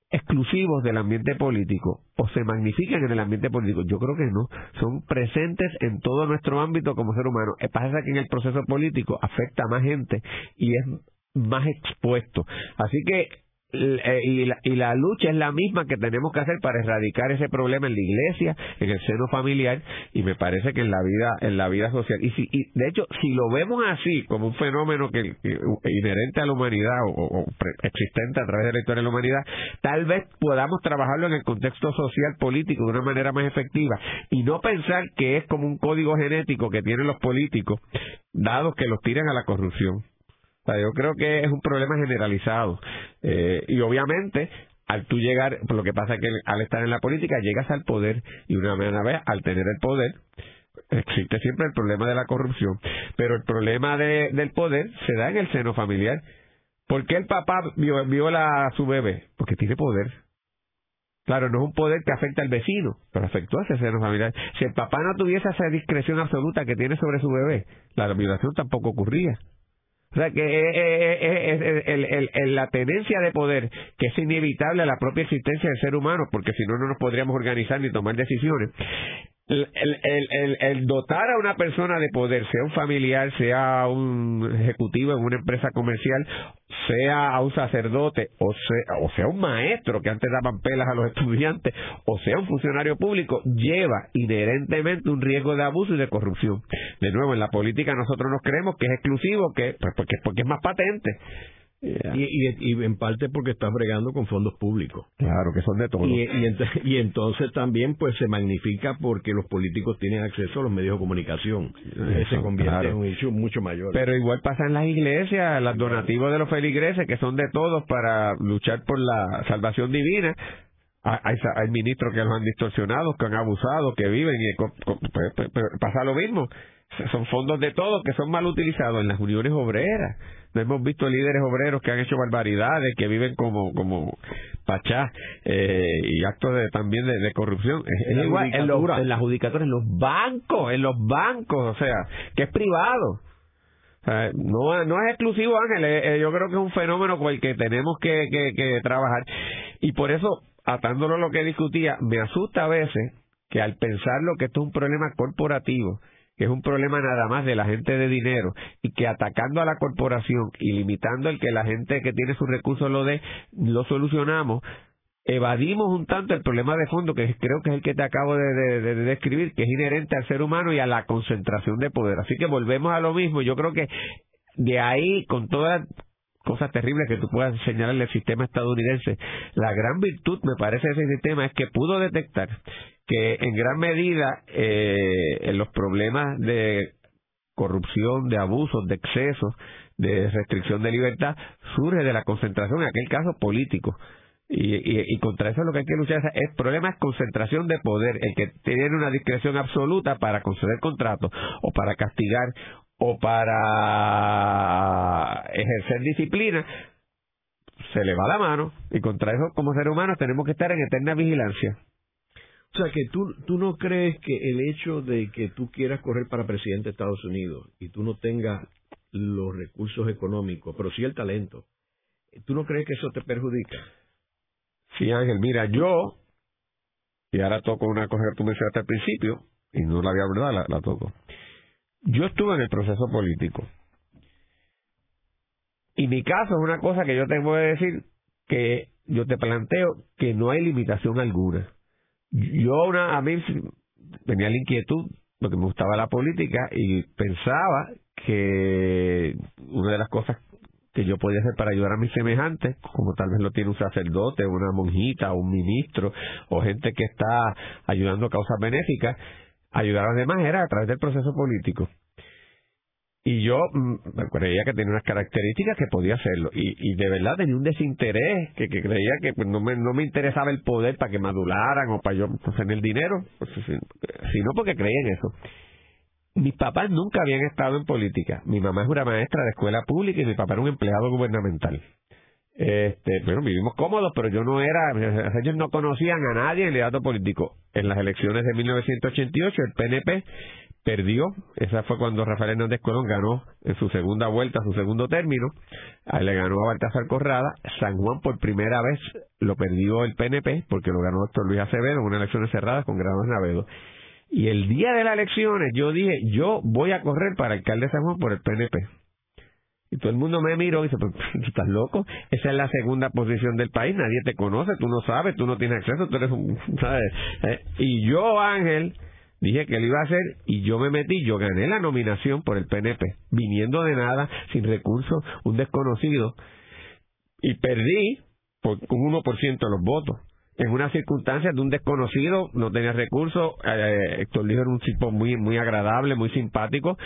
exclusivos del ambiente político o se magnifican en el ambiente político. Yo creo que no. Son presentes en todo nuestro ámbito como ser humano. Pasa que en el proceso político afecta a más gente y es más expuesto. Así que eh, y la, y la lucha es la misma que tenemos que hacer para erradicar ese problema en la iglesia, en el seno familiar y me parece que en la vida en la vida social. Y, si, y de hecho si lo vemos así como un fenómeno que, inherente a la humanidad o, existente a través de la historia de la humanidad, tal vez podamos trabajarlo en el contexto social político de una manera más efectiva y no pensar que es como un código genético que tienen los políticos dados que los tiran a la corrupción yo creo que es un problema generalizado. Eh, y obviamente, al tú llegar, lo que pasa es que al estar en la política llegas al poder y una vez al tener el poder, existe siempre el problema de la corrupción. Pero el problema de, del poder se da en el seno familiar. ¿Por qué el papá viola a su bebé? Porque tiene poder. Claro, no es un poder que afecta al vecino, pero afectó a ese seno familiar. Si el papá no tuviese esa discreción absoluta que tiene sobre su bebé, la violación tampoco ocurría. O sea, que es, la tenencia de poder, que es inevitable a la propia existencia del ser humano, porque si no, no nos podríamos organizar ni tomar decisiones. El, dotar a una persona de poder, sea un familiar, sea un ejecutivo en una empresa comercial, sea a un sacerdote, o sea, o sea un maestro que antes daban pelas a los estudiantes, o sea un funcionario público, lleva inherentemente un riesgo de abuso y de corrupción. De nuevo, en la política nosotros nos creemos que es exclusivo, que pues porque, porque es más patente. Y, y, en parte porque estás bregando con fondos públicos. Claro, que son de todos. Y, y, entonces también pues se magnifica porque los políticos tienen acceso a los medios de comunicación. se convierte en un hecho mucho mayor. Pero igual pasa en las iglesias, los donativos de los feligreses, que son de todos para luchar por la salvación divina. Hay, hay ministros que los han distorsionado, que han abusado, que viven y pasa lo mismo. Son fondos de todos que son mal utilizados en las uniones obreras hemos visto líderes obreros que han hecho barbaridades, que viven como como pachá eh, y actos de, también de, corrupción. Es, igual en, los, en las en los bancos, en los bancos, o sea, que es privado. no, no es exclusivo, Ángel, eh, eh, yo creo que es un fenómeno con el que tenemos que, que, que trabajar. Y por eso, atándolo a lo que discutía, me asusta a veces que al pensarlo que esto es un problema corporativo, que es un problema nada más de la gente de dinero y que atacando a la corporación y limitando el que la gente que tiene sus recursos lo dé, lo solucionamos, evadimos un tanto el problema de fondo que creo que es el que te acabo de, describir, que es inherente al ser humano y a la concentración de poder. Así que volvemos a lo mismo. Yo creo que de ahí, con todas las cosas terribles que tú puedas señalarle al sistema estadounidense, la gran virtud, me parece, de ese sistema es que pudo detectar que en gran medida eh, los problemas de corrupción, de abusos, de excesos, de restricción de libertad, surge de la concentración, en aquel caso político. Y, y, contra eso lo que hay que luchar es el problema es concentración de poder, el que tiene una discreción absoluta para conceder contratos o para castigar o para ejercer disciplina, se le va la mano y contra eso como seres humanos tenemos que estar en eterna vigilancia. O sea, que tú, tú no crees que el hecho de que tú quieras correr para presidente de Estados Unidos y tú no tengas los recursos económicos, pero sí el talento, ¿tú no crees que eso te perjudica? Sí, Ángel, mira, yo, y ahora toco una cosa que tú mencionaste al principio, y no la había verdad, la, la toco. Yo estuve en el proceso político. Y mi caso es una cosa que yo tengo que decir que yo te planteo que no hay limitación alguna. Yo una, a mí tenía la inquietud porque me gustaba la política y pensaba que una de las cosas que yo podía hacer para ayudar a mis semejantes, como tal vez lo tiene un sacerdote, una monjita, un ministro o gente que está ayudando a causas benéficas, ayudar a los demás era a través del proceso político. Y yo mm, creía que tenía unas características que podía hacerlo. Y, de verdad tenía un desinterés, que, creía que pues, no, me, no me interesaba el poder para que me adularan o para yo tener el dinero, pues, sino porque creía en eso. Mis papás nunca habían estado en política. Mi mamá es una maestra de escuela pública y mi papá era un empleado gubernamental. Este, bueno, vivimos cómodos, pero yo no era, ellos no conocían a nadie en el liderato político. En las elecciones de 1988, el PNP perdió, esa fue cuando Rafael Hernández Colón ganó en su segunda vuelta, su segundo término, ahí le ganó a Baltasar Corrada, San Juan por primera vez lo perdió el PNP, porque lo ganó doctor Luis Acevedo en unas elecciones cerradas con Grados Navedo. Y el día de las elecciones yo dije, yo voy a correr para alcalde de San Juan por el PNP. Todo el mundo me miró y dice, pues, ¿tú estás loco? Esa es la segunda posición del país, nadie te conoce, tú no sabes, tú no tienes acceso, tú eres un... ¿sabes? Eh, y yo, Ángel, Dije que lo iba a hacer y yo me metí, yo gané la nominación por el PNP, viniendo de nada, sin recursos, un desconocido, y perdí por un 1% de los votos. En una circunstancia de un desconocido, no tenía recursos, eh, Héctor Lijo era un tipo muy, muy agradable, muy simpático,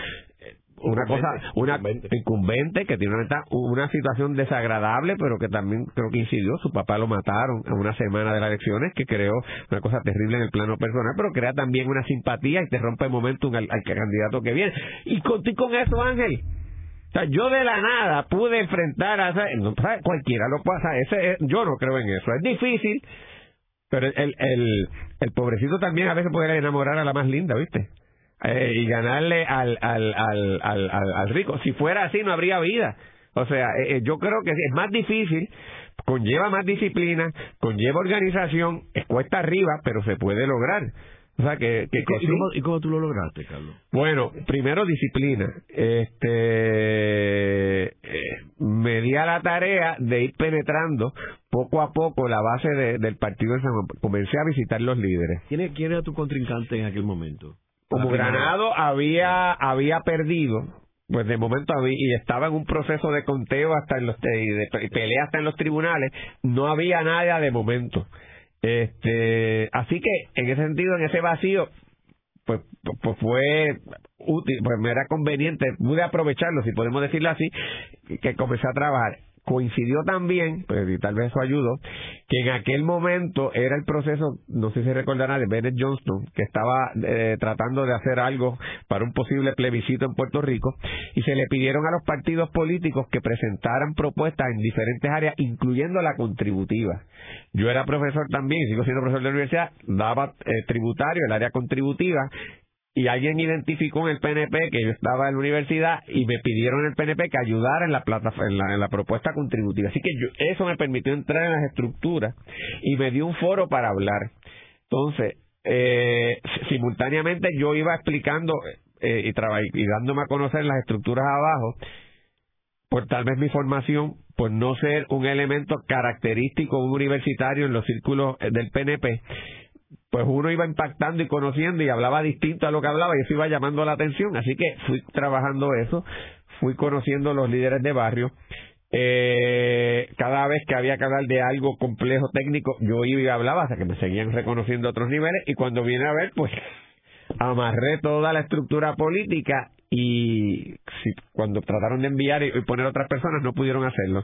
una cosa, una incumbente. que tiene una, una situación desagradable, pero que también creo que incidió. Su papá lo mataron a una semana de las elecciones, que creó una cosa terrible en el plano personal, pero crea también una simpatía y te rompe el momento al, candidato que viene. Y con, con eso, Ángel. O sea, yo de la nada pude enfrentar a no, cualquiera lo pasa, ese yo no creo en eso, es difícil, pero el, el, el pobrecito también a veces puede enamorar a la más linda, ¿viste? Eh, y ganarle al, al, al, al, al, rico. Si fuera así, no habría vida. O sea, eh, eh, yo creo que es más difícil, conlleva más disciplina, conlleva organización, es cuesta arriba, pero se puede lograr. O sea, que, que, ¿Y, cómo, tú lo lograste, Carlos? Bueno, primero disciplina. Este, me di a la tarea de ir penetrando poco a poco la base del partido de San Juan. Comencé a visitar los líderes. ¿Quién, quién era tu contrincante en aquel momento? Como Granado había había perdido pues de momento había, y estaba en un proceso de conteo hasta en los y de pelea hasta en los tribunales no había nada de momento. Este así que en ese sentido en ese vacío pues, pues fue útil pues me era conveniente pude aprovecharlo si podemos decirlo así que comencé a trabajar coincidió también, pues y tal vez eso ayudó, que en aquel momento era el proceso, no sé si recordará, de Bennett Johnston, que estaba eh, tratando de hacer algo para un posible plebiscito en Puerto Rico, y se le pidieron a los partidos políticos que presentaran propuestas en diferentes áreas, incluyendo la contributiva. Yo era profesor también, sigo siendo profesor de la universidad, daba eh, tributario, el área contributiva, y alguien identificó en el PNP que yo estaba en la universidad y me pidieron en el PNP que ayudara en la, plataforma, en la, propuesta contributiva. Así que eso me permitió entrar en las estructuras y me dio un foro para hablar. Entonces, eh, simultáneamente yo iba explicando eh, y, y dándome a conocer las estructuras abajo, por tal vez mi formación, por no ser un elemento característico universitario en los círculos eh, del PNP, pues uno iba impactando y conociendo y hablaba distinto a lo que hablaba y eso iba llamando la atención. Así que fui trabajando eso, fui conociendo los líderes de barrio. Eh, cada vez que había que hablar de algo complejo técnico, yo iba y hablaba hasta que me seguían reconociendo a otros niveles y cuando vine a ver, pues amarré toda la estructura política y si, cuando trataron de enviar y poner otras personas no pudieron hacerlo.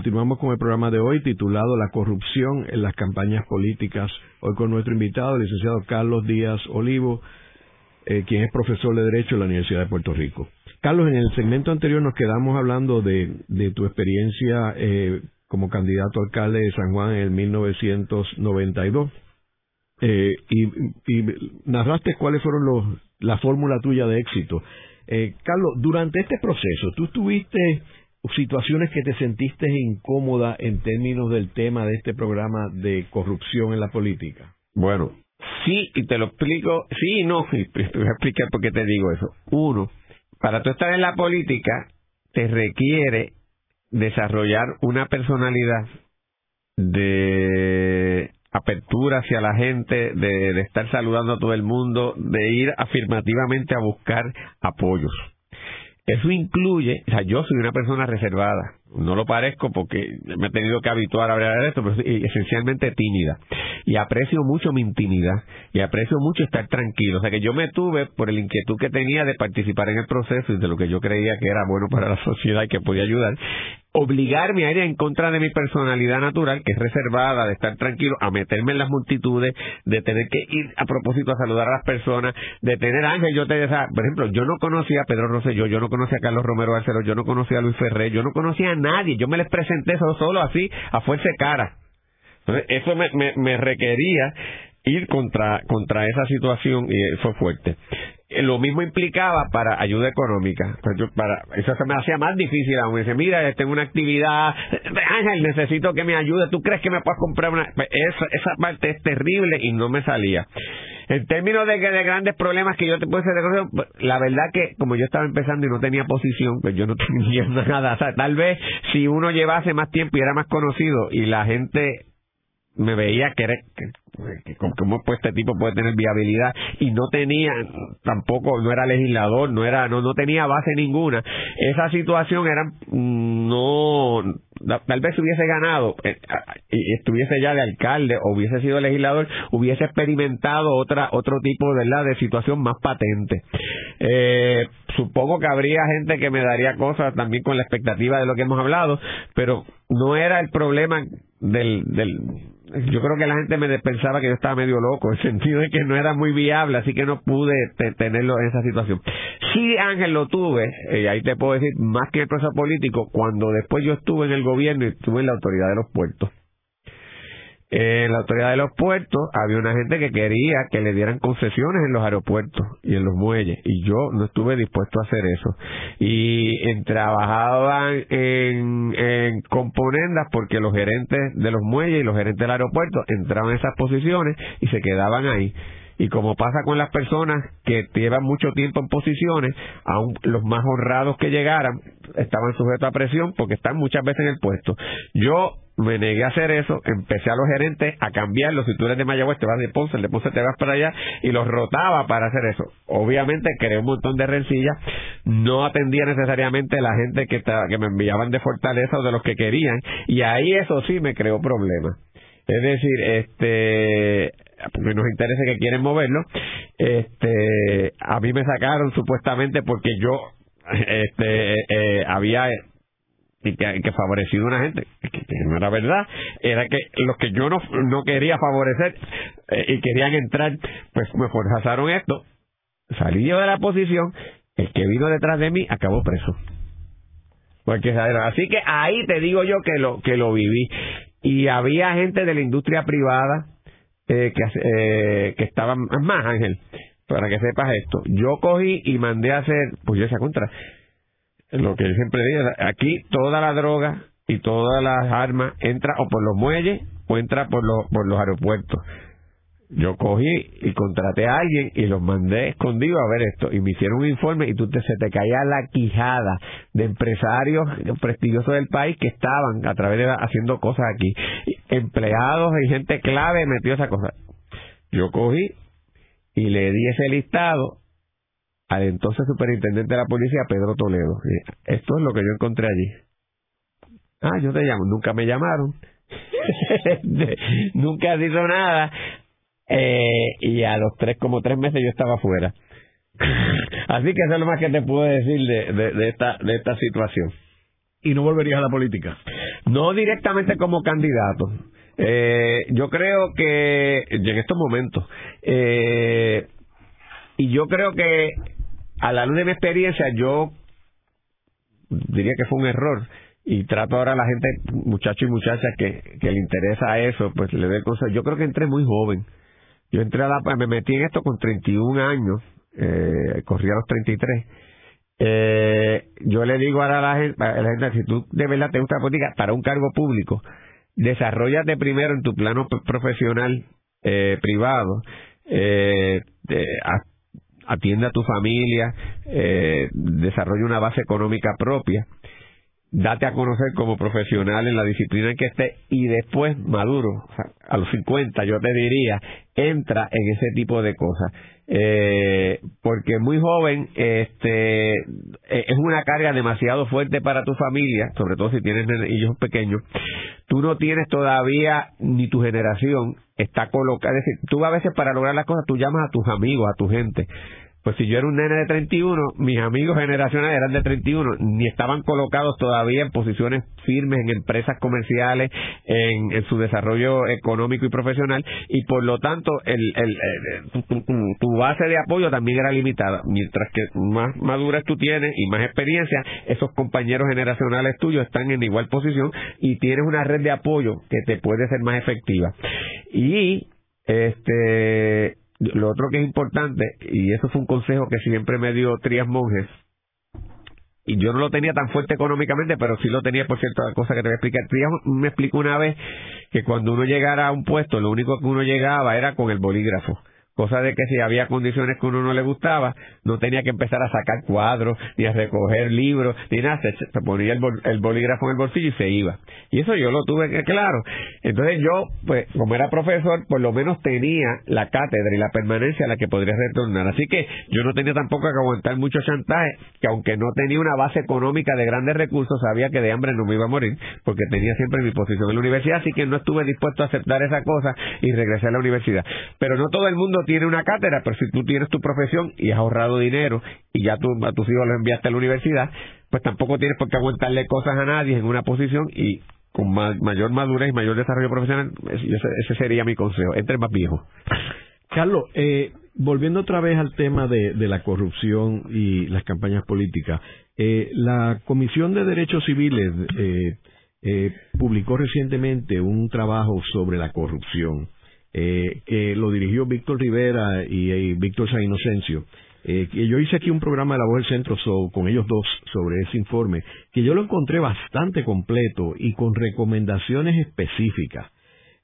Continuamos con el programa de hoy titulado La corrupción en las campañas políticas. Hoy con nuestro invitado, el licenciado Carlos Díaz Olivo. eh, quien es profesor de Derecho en la Universidad de Puerto Rico. Carlos, en el segmento anterior nos quedamos hablando de, de tu experiencia eh, como candidato a alcalde de San Juan en el 1992. Eh, y, y, narraste cuáles fueron los, la fórmula tuya de éxito. Eh, Carlos, durante este proceso, ¿tú tuviste situaciones que te sentiste incómoda en términos del tema de este programa de corrupción en la política? Bueno, sí, y te lo explico, sí y no, te voy a explicar por qué te digo eso. Uno, para tú estar en la política, te requiere desarrollar una personalidad de apertura hacia la gente, de, estar saludando a todo el mundo, de ir afirmativamente a buscar apoyos. Eso incluye, o sea, yo soy una persona reservada, no lo parezco porque me he tenido que habituar a hablar de esto, pero soy esencialmente tímida. Y aprecio mucho mi intimidad y aprecio mucho estar tranquilo. O sea que yo me tuve por el inquietud que tenía de participar en el proceso y de lo que yo creía que era bueno para la sociedad y que podía ayudar obligarme a ir en contra de mi personalidad natural, que es reservada, de estar tranquilo, a meterme en las multitudes, de tener que ir a propósito a saludar a las personas, de tener ángel, yo te por ejemplo, yo no conocía a Pedro Rosselló, yo no conocía a Carlos Romero Barceló, yo no conocía a Luis Ferrer, yo no conocía a nadie, yo me les presenté solo, solo así, a fuerza de cara. Entonces, eso me, me, me requería ir contra, contra esa situación y fue fuerte. Eh, lo mismo implicaba para ayuda económica. Pues para, eso se me hacía más difícil aún. Dice, mira, tengo una actividad, Ángel, necesito que me ayude. ¿Tú crees que me puedes comprar una? Pues esa, esa parte es terrible y no me salía. En términos de, de grandes problemas que yo te puedo hacer, pues, la verdad que como yo estaba empezando y no tenía posición, pues yo no tenía nada. O sea, tal vez si uno llevase más tiempo y era más conocido y la gente me veía que, era, que, como pues este tipo puede tener viabilidad y no tenía tampoco no era legislador no era no no tenía base ninguna. Esa situación era mm, no tal vez hubiese ganado eh, y estuviese ya de alcalde o hubiese sido legislador hubiese experimentado otra otro tipo ¿verdad? de situación más patente. Eh, supongo que habría gente que me daría cosas también con la expectativa de lo que hemos hablado pero no era el problema del, del yo creo que la gente me pensaba que yo estaba medio loco, en el sentido de que no era muy viable, así que no pude tenerlo en esa situación. Sí, Ángel, lo tuve, y ahí te puedo decir, más que el proceso político, cuando después yo estuve en el gobierno y estuve en la autoridad de los puertos en la autoridad de los puertos había una gente que quería que le dieran concesiones en los aeropuertos y en los muelles y yo no estuve dispuesto a hacer eso y trabajaban en, en componendas porque los gerentes de los muelles y los gerentes del aeropuerto entraban en esas posiciones y se quedaban ahí y como pasa con las personas que llevan mucho tiempo en posiciones, aun los más honrados que llegaran estaban sujetos a presión porque están muchas veces en el puesto. Yo me negué a hacer eso, empecé a los gerentes a cambiarlos, si tú eres de Mayagüez te vas de Ponce, el de Ponce te vas para allá y los rotaba para hacer eso. Obviamente creé un montón de rencillas, no atendía necesariamente la gente que, que me enviaban de Fortaleza o de los que querían y ahí eso sí me creó problemas. Es decir, este porque nos interesa que quieren moverlo, este, a mí me sacaron supuestamente porque yo este eh, había y que, que favorecido a una gente que, no era verdad era que los que yo no, no quería favorecer eh, y querían entrar pues me forzaron esto. Salí yo de la posición el que vino detrás de mí acabó preso. Porque así que ahí te digo yo que lo que lo viví. Y había gente de la industria privada eh, que, eh, que estaban más, Ángel, para que sepas esto. Yo cogí y mandé a hacer, pues yo esa contra, lo que siempre digo, aquí toda la droga y todas las armas entra o por los muelles o entra por los, por los aeropuertos. Yo cogí y contraté a alguien y los mandé escondido a ver esto y me hicieron un informe y tú te, se te caía la quijada de empresarios prestigiosos del país que estaban a través de haciendo cosas aquí. Empleados y gente clave metió esa cosa. Yo cogí y le di ese listado al entonces superintendente de la policía, Pedro Toledo. Esto es lo que yo encontré allí. Ah, yo te llamo. Nunca me llamaron. Nunca hizo nada. Eh, y a los tres, como tres meses, yo estaba fuera. Así que eso es lo más que te puedo decir de, de, esta, de esta situación. ¿Y no volverías a la política? No directamente como candidato. Eh, yo creo que en estos momentos, eh, y yo creo que a la luz de mi experiencia, yo diría que fue un error y trato ahora a la gente, muchachos y muchachas que, le interesa eso, pues le doy cosas. Yo creo que entré muy joven. Yo entré a la, me metí en esto con 31 años, eh, corrí a los 33. Eh, yo le digo ahora a la, gente, a la gente, si tú de verdad te gusta política para un cargo público, desarrollate primero en tu plano profesional eh, privado, eh, tu familia, eh, desarrolla una base económica propia date a conocer como profesional en la disciplina en que esté y después maduro, a los 50 yo te diría, entra en ese tipo de cosas. Eh, porque muy joven este e, es una carga demasiado fuerte para tu familia, sobre todo si tienes hijos pequeños. Tú no tienes todavía ni tu generación está colocada, es decir, tú a veces para lograr las cosas tú llamas a tus amigos, a tu gente pues si yo era un nene de 31, mis amigos generacionales eran de 31, ni estaban colocados todavía en posiciones firmes en empresas comerciales, en, su desarrollo económico y profesional, y por lo tanto el, el, tu, base de apoyo también era limitada. Mientras que más madurez tú tienes y más experiencia, esos compañeros generacionales tuyos están en igual posición y tienes una red de apoyo que te puede ser más efectiva. Y este lo otro que es importante, y eso fue un consejo que siempre me dio Trias Monjes, y yo no lo tenía tan fuerte económicamente, pero sí lo tenía por cierto, cosa que te voy a explicar. Trias me explicó una vez que cuando uno llegara a un puesto, lo único que uno llegaba era con el bolígrafo cosa de que si había condiciones que uno no le gustaba, no tenía que empezar a sacar cuadros, ni a recoger libros, ni nada, se, ponía el, bolígrafo en el bolsillo y se iba. Y eso yo lo tuve que claro. Entonces yo, pues, como era profesor, por lo menos tenía la cátedra y la permanencia a la que podría retornar. Así que yo no tenía tampoco que aguantar mucho chantaje, que aunque no tenía una base económica de grandes recursos, sabía que de hambre no me iba a morir, porque tenía siempre mi posición en la universidad, así que no estuve dispuesto a aceptar esa cosa y regresé a la universidad. Pero no todo el mundo tiene una cátedra, pero si tú tienes tu profesión y has ahorrado dinero y ya tú, a tus hijos los enviaste a la universidad, pues tampoco tienes por qué aguantarle cosas a nadie en una posición y con mayor madurez y mayor desarrollo profesional, ese, sería mi consejo, entre más viejo. Carlos, eh, volviendo otra vez al tema de, la corrupción y las campañas políticas, eh, la Comisión de Derechos Civiles eh, eh, publicó recientemente un trabajo sobre la corrupción eh, que lo dirigió Víctor Rivera y, Víctor San Inocencio. Eh, que yo hice aquí un programa de la voz del centro con ellos dos sobre ese informe, que yo lo encontré bastante completo y con recomendaciones específicas.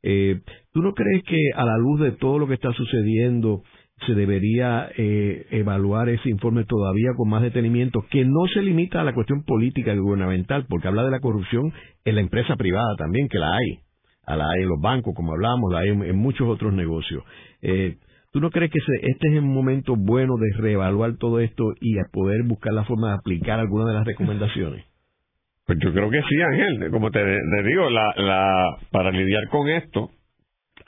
Eh, ¿Tú no crees que a la luz de todo lo que está sucediendo se debería eh, evaluar ese informe todavía con más detenimiento, que no se limita a la cuestión política y gubernamental, porque habla de la corrupción en la empresa privada también, que la hay a la hay en los bancos, como hablamos, la hay en, muchos otros negocios. Eh, ¿Tú no crees que este es un momento bueno de reevaluar todo esto y poder buscar la forma de aplicar algunas de las recomendaciones? Pues yo creo que sí, Ángel. Como te, digo, la, la, para lidiar con esto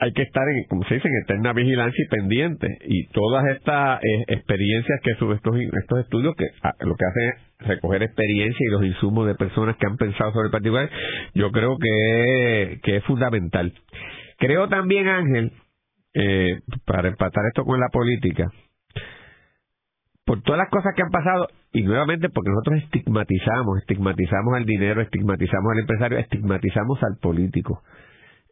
hay que estar, en, como se dice, en eterna vigilancia y pendiente. Y todas estas eh, experiencias que suben estos, estos estudios, que ah, lo que hacen es recoger experiencia y los insumos de personas que han pensado sobre el particular, yo creo que, que es fundamental. Creo también, Ángel, eh, para empatar esto con la política, por todas las cosas que han pasado, y nuevamente porque nosotros estigmatizamos, estigmatizamos al dinero, estigmatizamos al empresario, estigmatizamos al político.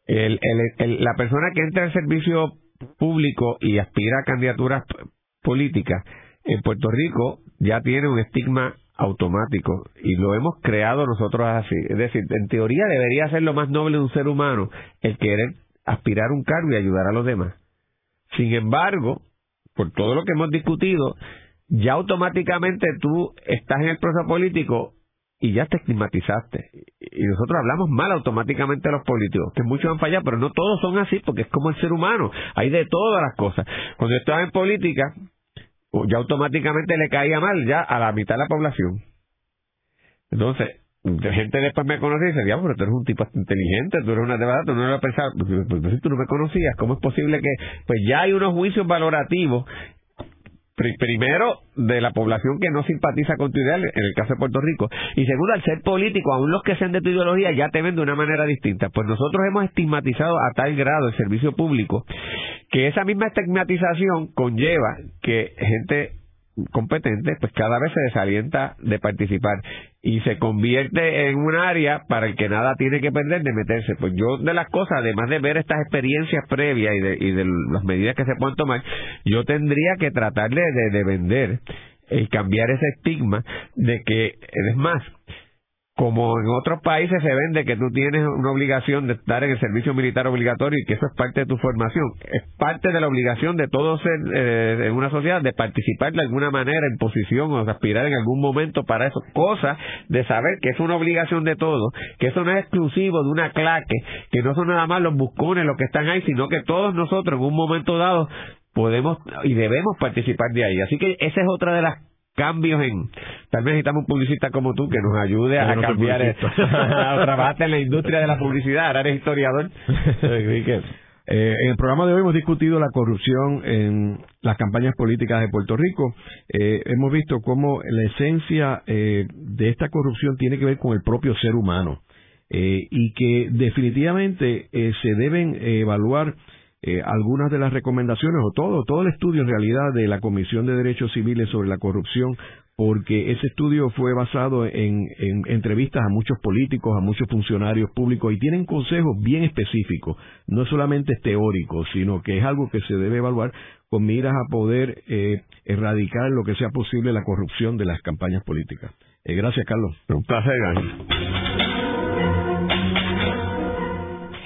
El, el, la persona que entra al servicio público y aspira a candidaturas políticas en Puerto Rico ya tiene un estigma automático y lo hemos creado nosotros así. Es decir, en teoría debería ser lo más noble de un ser humano el querer aspirar un cargo y ayudar a los demás. Sin embargo, por todo lo que hemos discutido, ya automáticamente tú estás en el proceso político y ya te estigmatizaste. Y nosotros hablamos mal automáticamente a los políticos, que muchos han fallado, pero no todos son así, porque es como el ser humano, hay de todas las cosas. Cuando yo estaba en política, ya automáticamente le caía mal ya a la mitad de la población. Entonces, gente después me conoce y dice, pero tú eres un tipo inteligente, tú eres una de tú no lo pensado, pues, pues, pues, tú no me conocías, ¿cómo es posible que, pues ya hay unos juicios valorativos primero, de la población que no simpatiza con tu ideal, en el caso de Puerto Rico, y segundo, al ser político, aún los que sean de tu ideología ya te ven de una manera distinta. Pues nosotros hemos estigmatizado a tal grado el servicio público que esa misma estigmatización conlleva que gente competente, pues cada vez se desalienta de participar y se convierte en un área para el que nada tiene que perder de meterse. Pues yo de las cosas, además de ver estas experiencias previas y de, y de las medidas que se pueden tomar, yo tendría que tratar de, de vender el cambiar ese estigma de que, es más, como en otros países se vende que tú tienes una obligación de estar en el servicio militar obligatorio y que eso es parte de tu formación. Es parte de la obligación de todos eh, en una sociedad de participar de alguna manera en posición o de aspirar en algún momento para eso. Cosa de saber que es una obligación de todos, que eso no es exclusivo de una claque, que no son nada más los buscones los que están ahí, sino que todos nosotros en un momento dado podemos y debemos participar de ahí. Así que esa es otra de las cambios en tal vez necesitamos un publicista como tú que nos ayude a cambiar esto trabajaste en la industria de la publicidad. Ahora eres historiador. Eh, en el programa de hoy hemos discutido la corrupción en las campañas políticas de Puerto Rico. Eh, hemos visto cómo la esencia eh, de esta corrupción tiene que ver con el propio ser humano. Y que definitivamente se deben evaluar eh, algunas de las recomendaciones o todo, todo el estudio en realidad de la Comisión de Derechos Civiles sobre la corrupción, porque ese estudio fue basado en, entrevistas a muchos políticos, a muchos funcionarios públicos y tienen consejos bien específicos, no solamente teóricos, sino que es algo que se debe evaluar con miras a poder eh, erradicar lo que sea posible la corrupción de las campañas políticas. Eh, gracias, Carlos.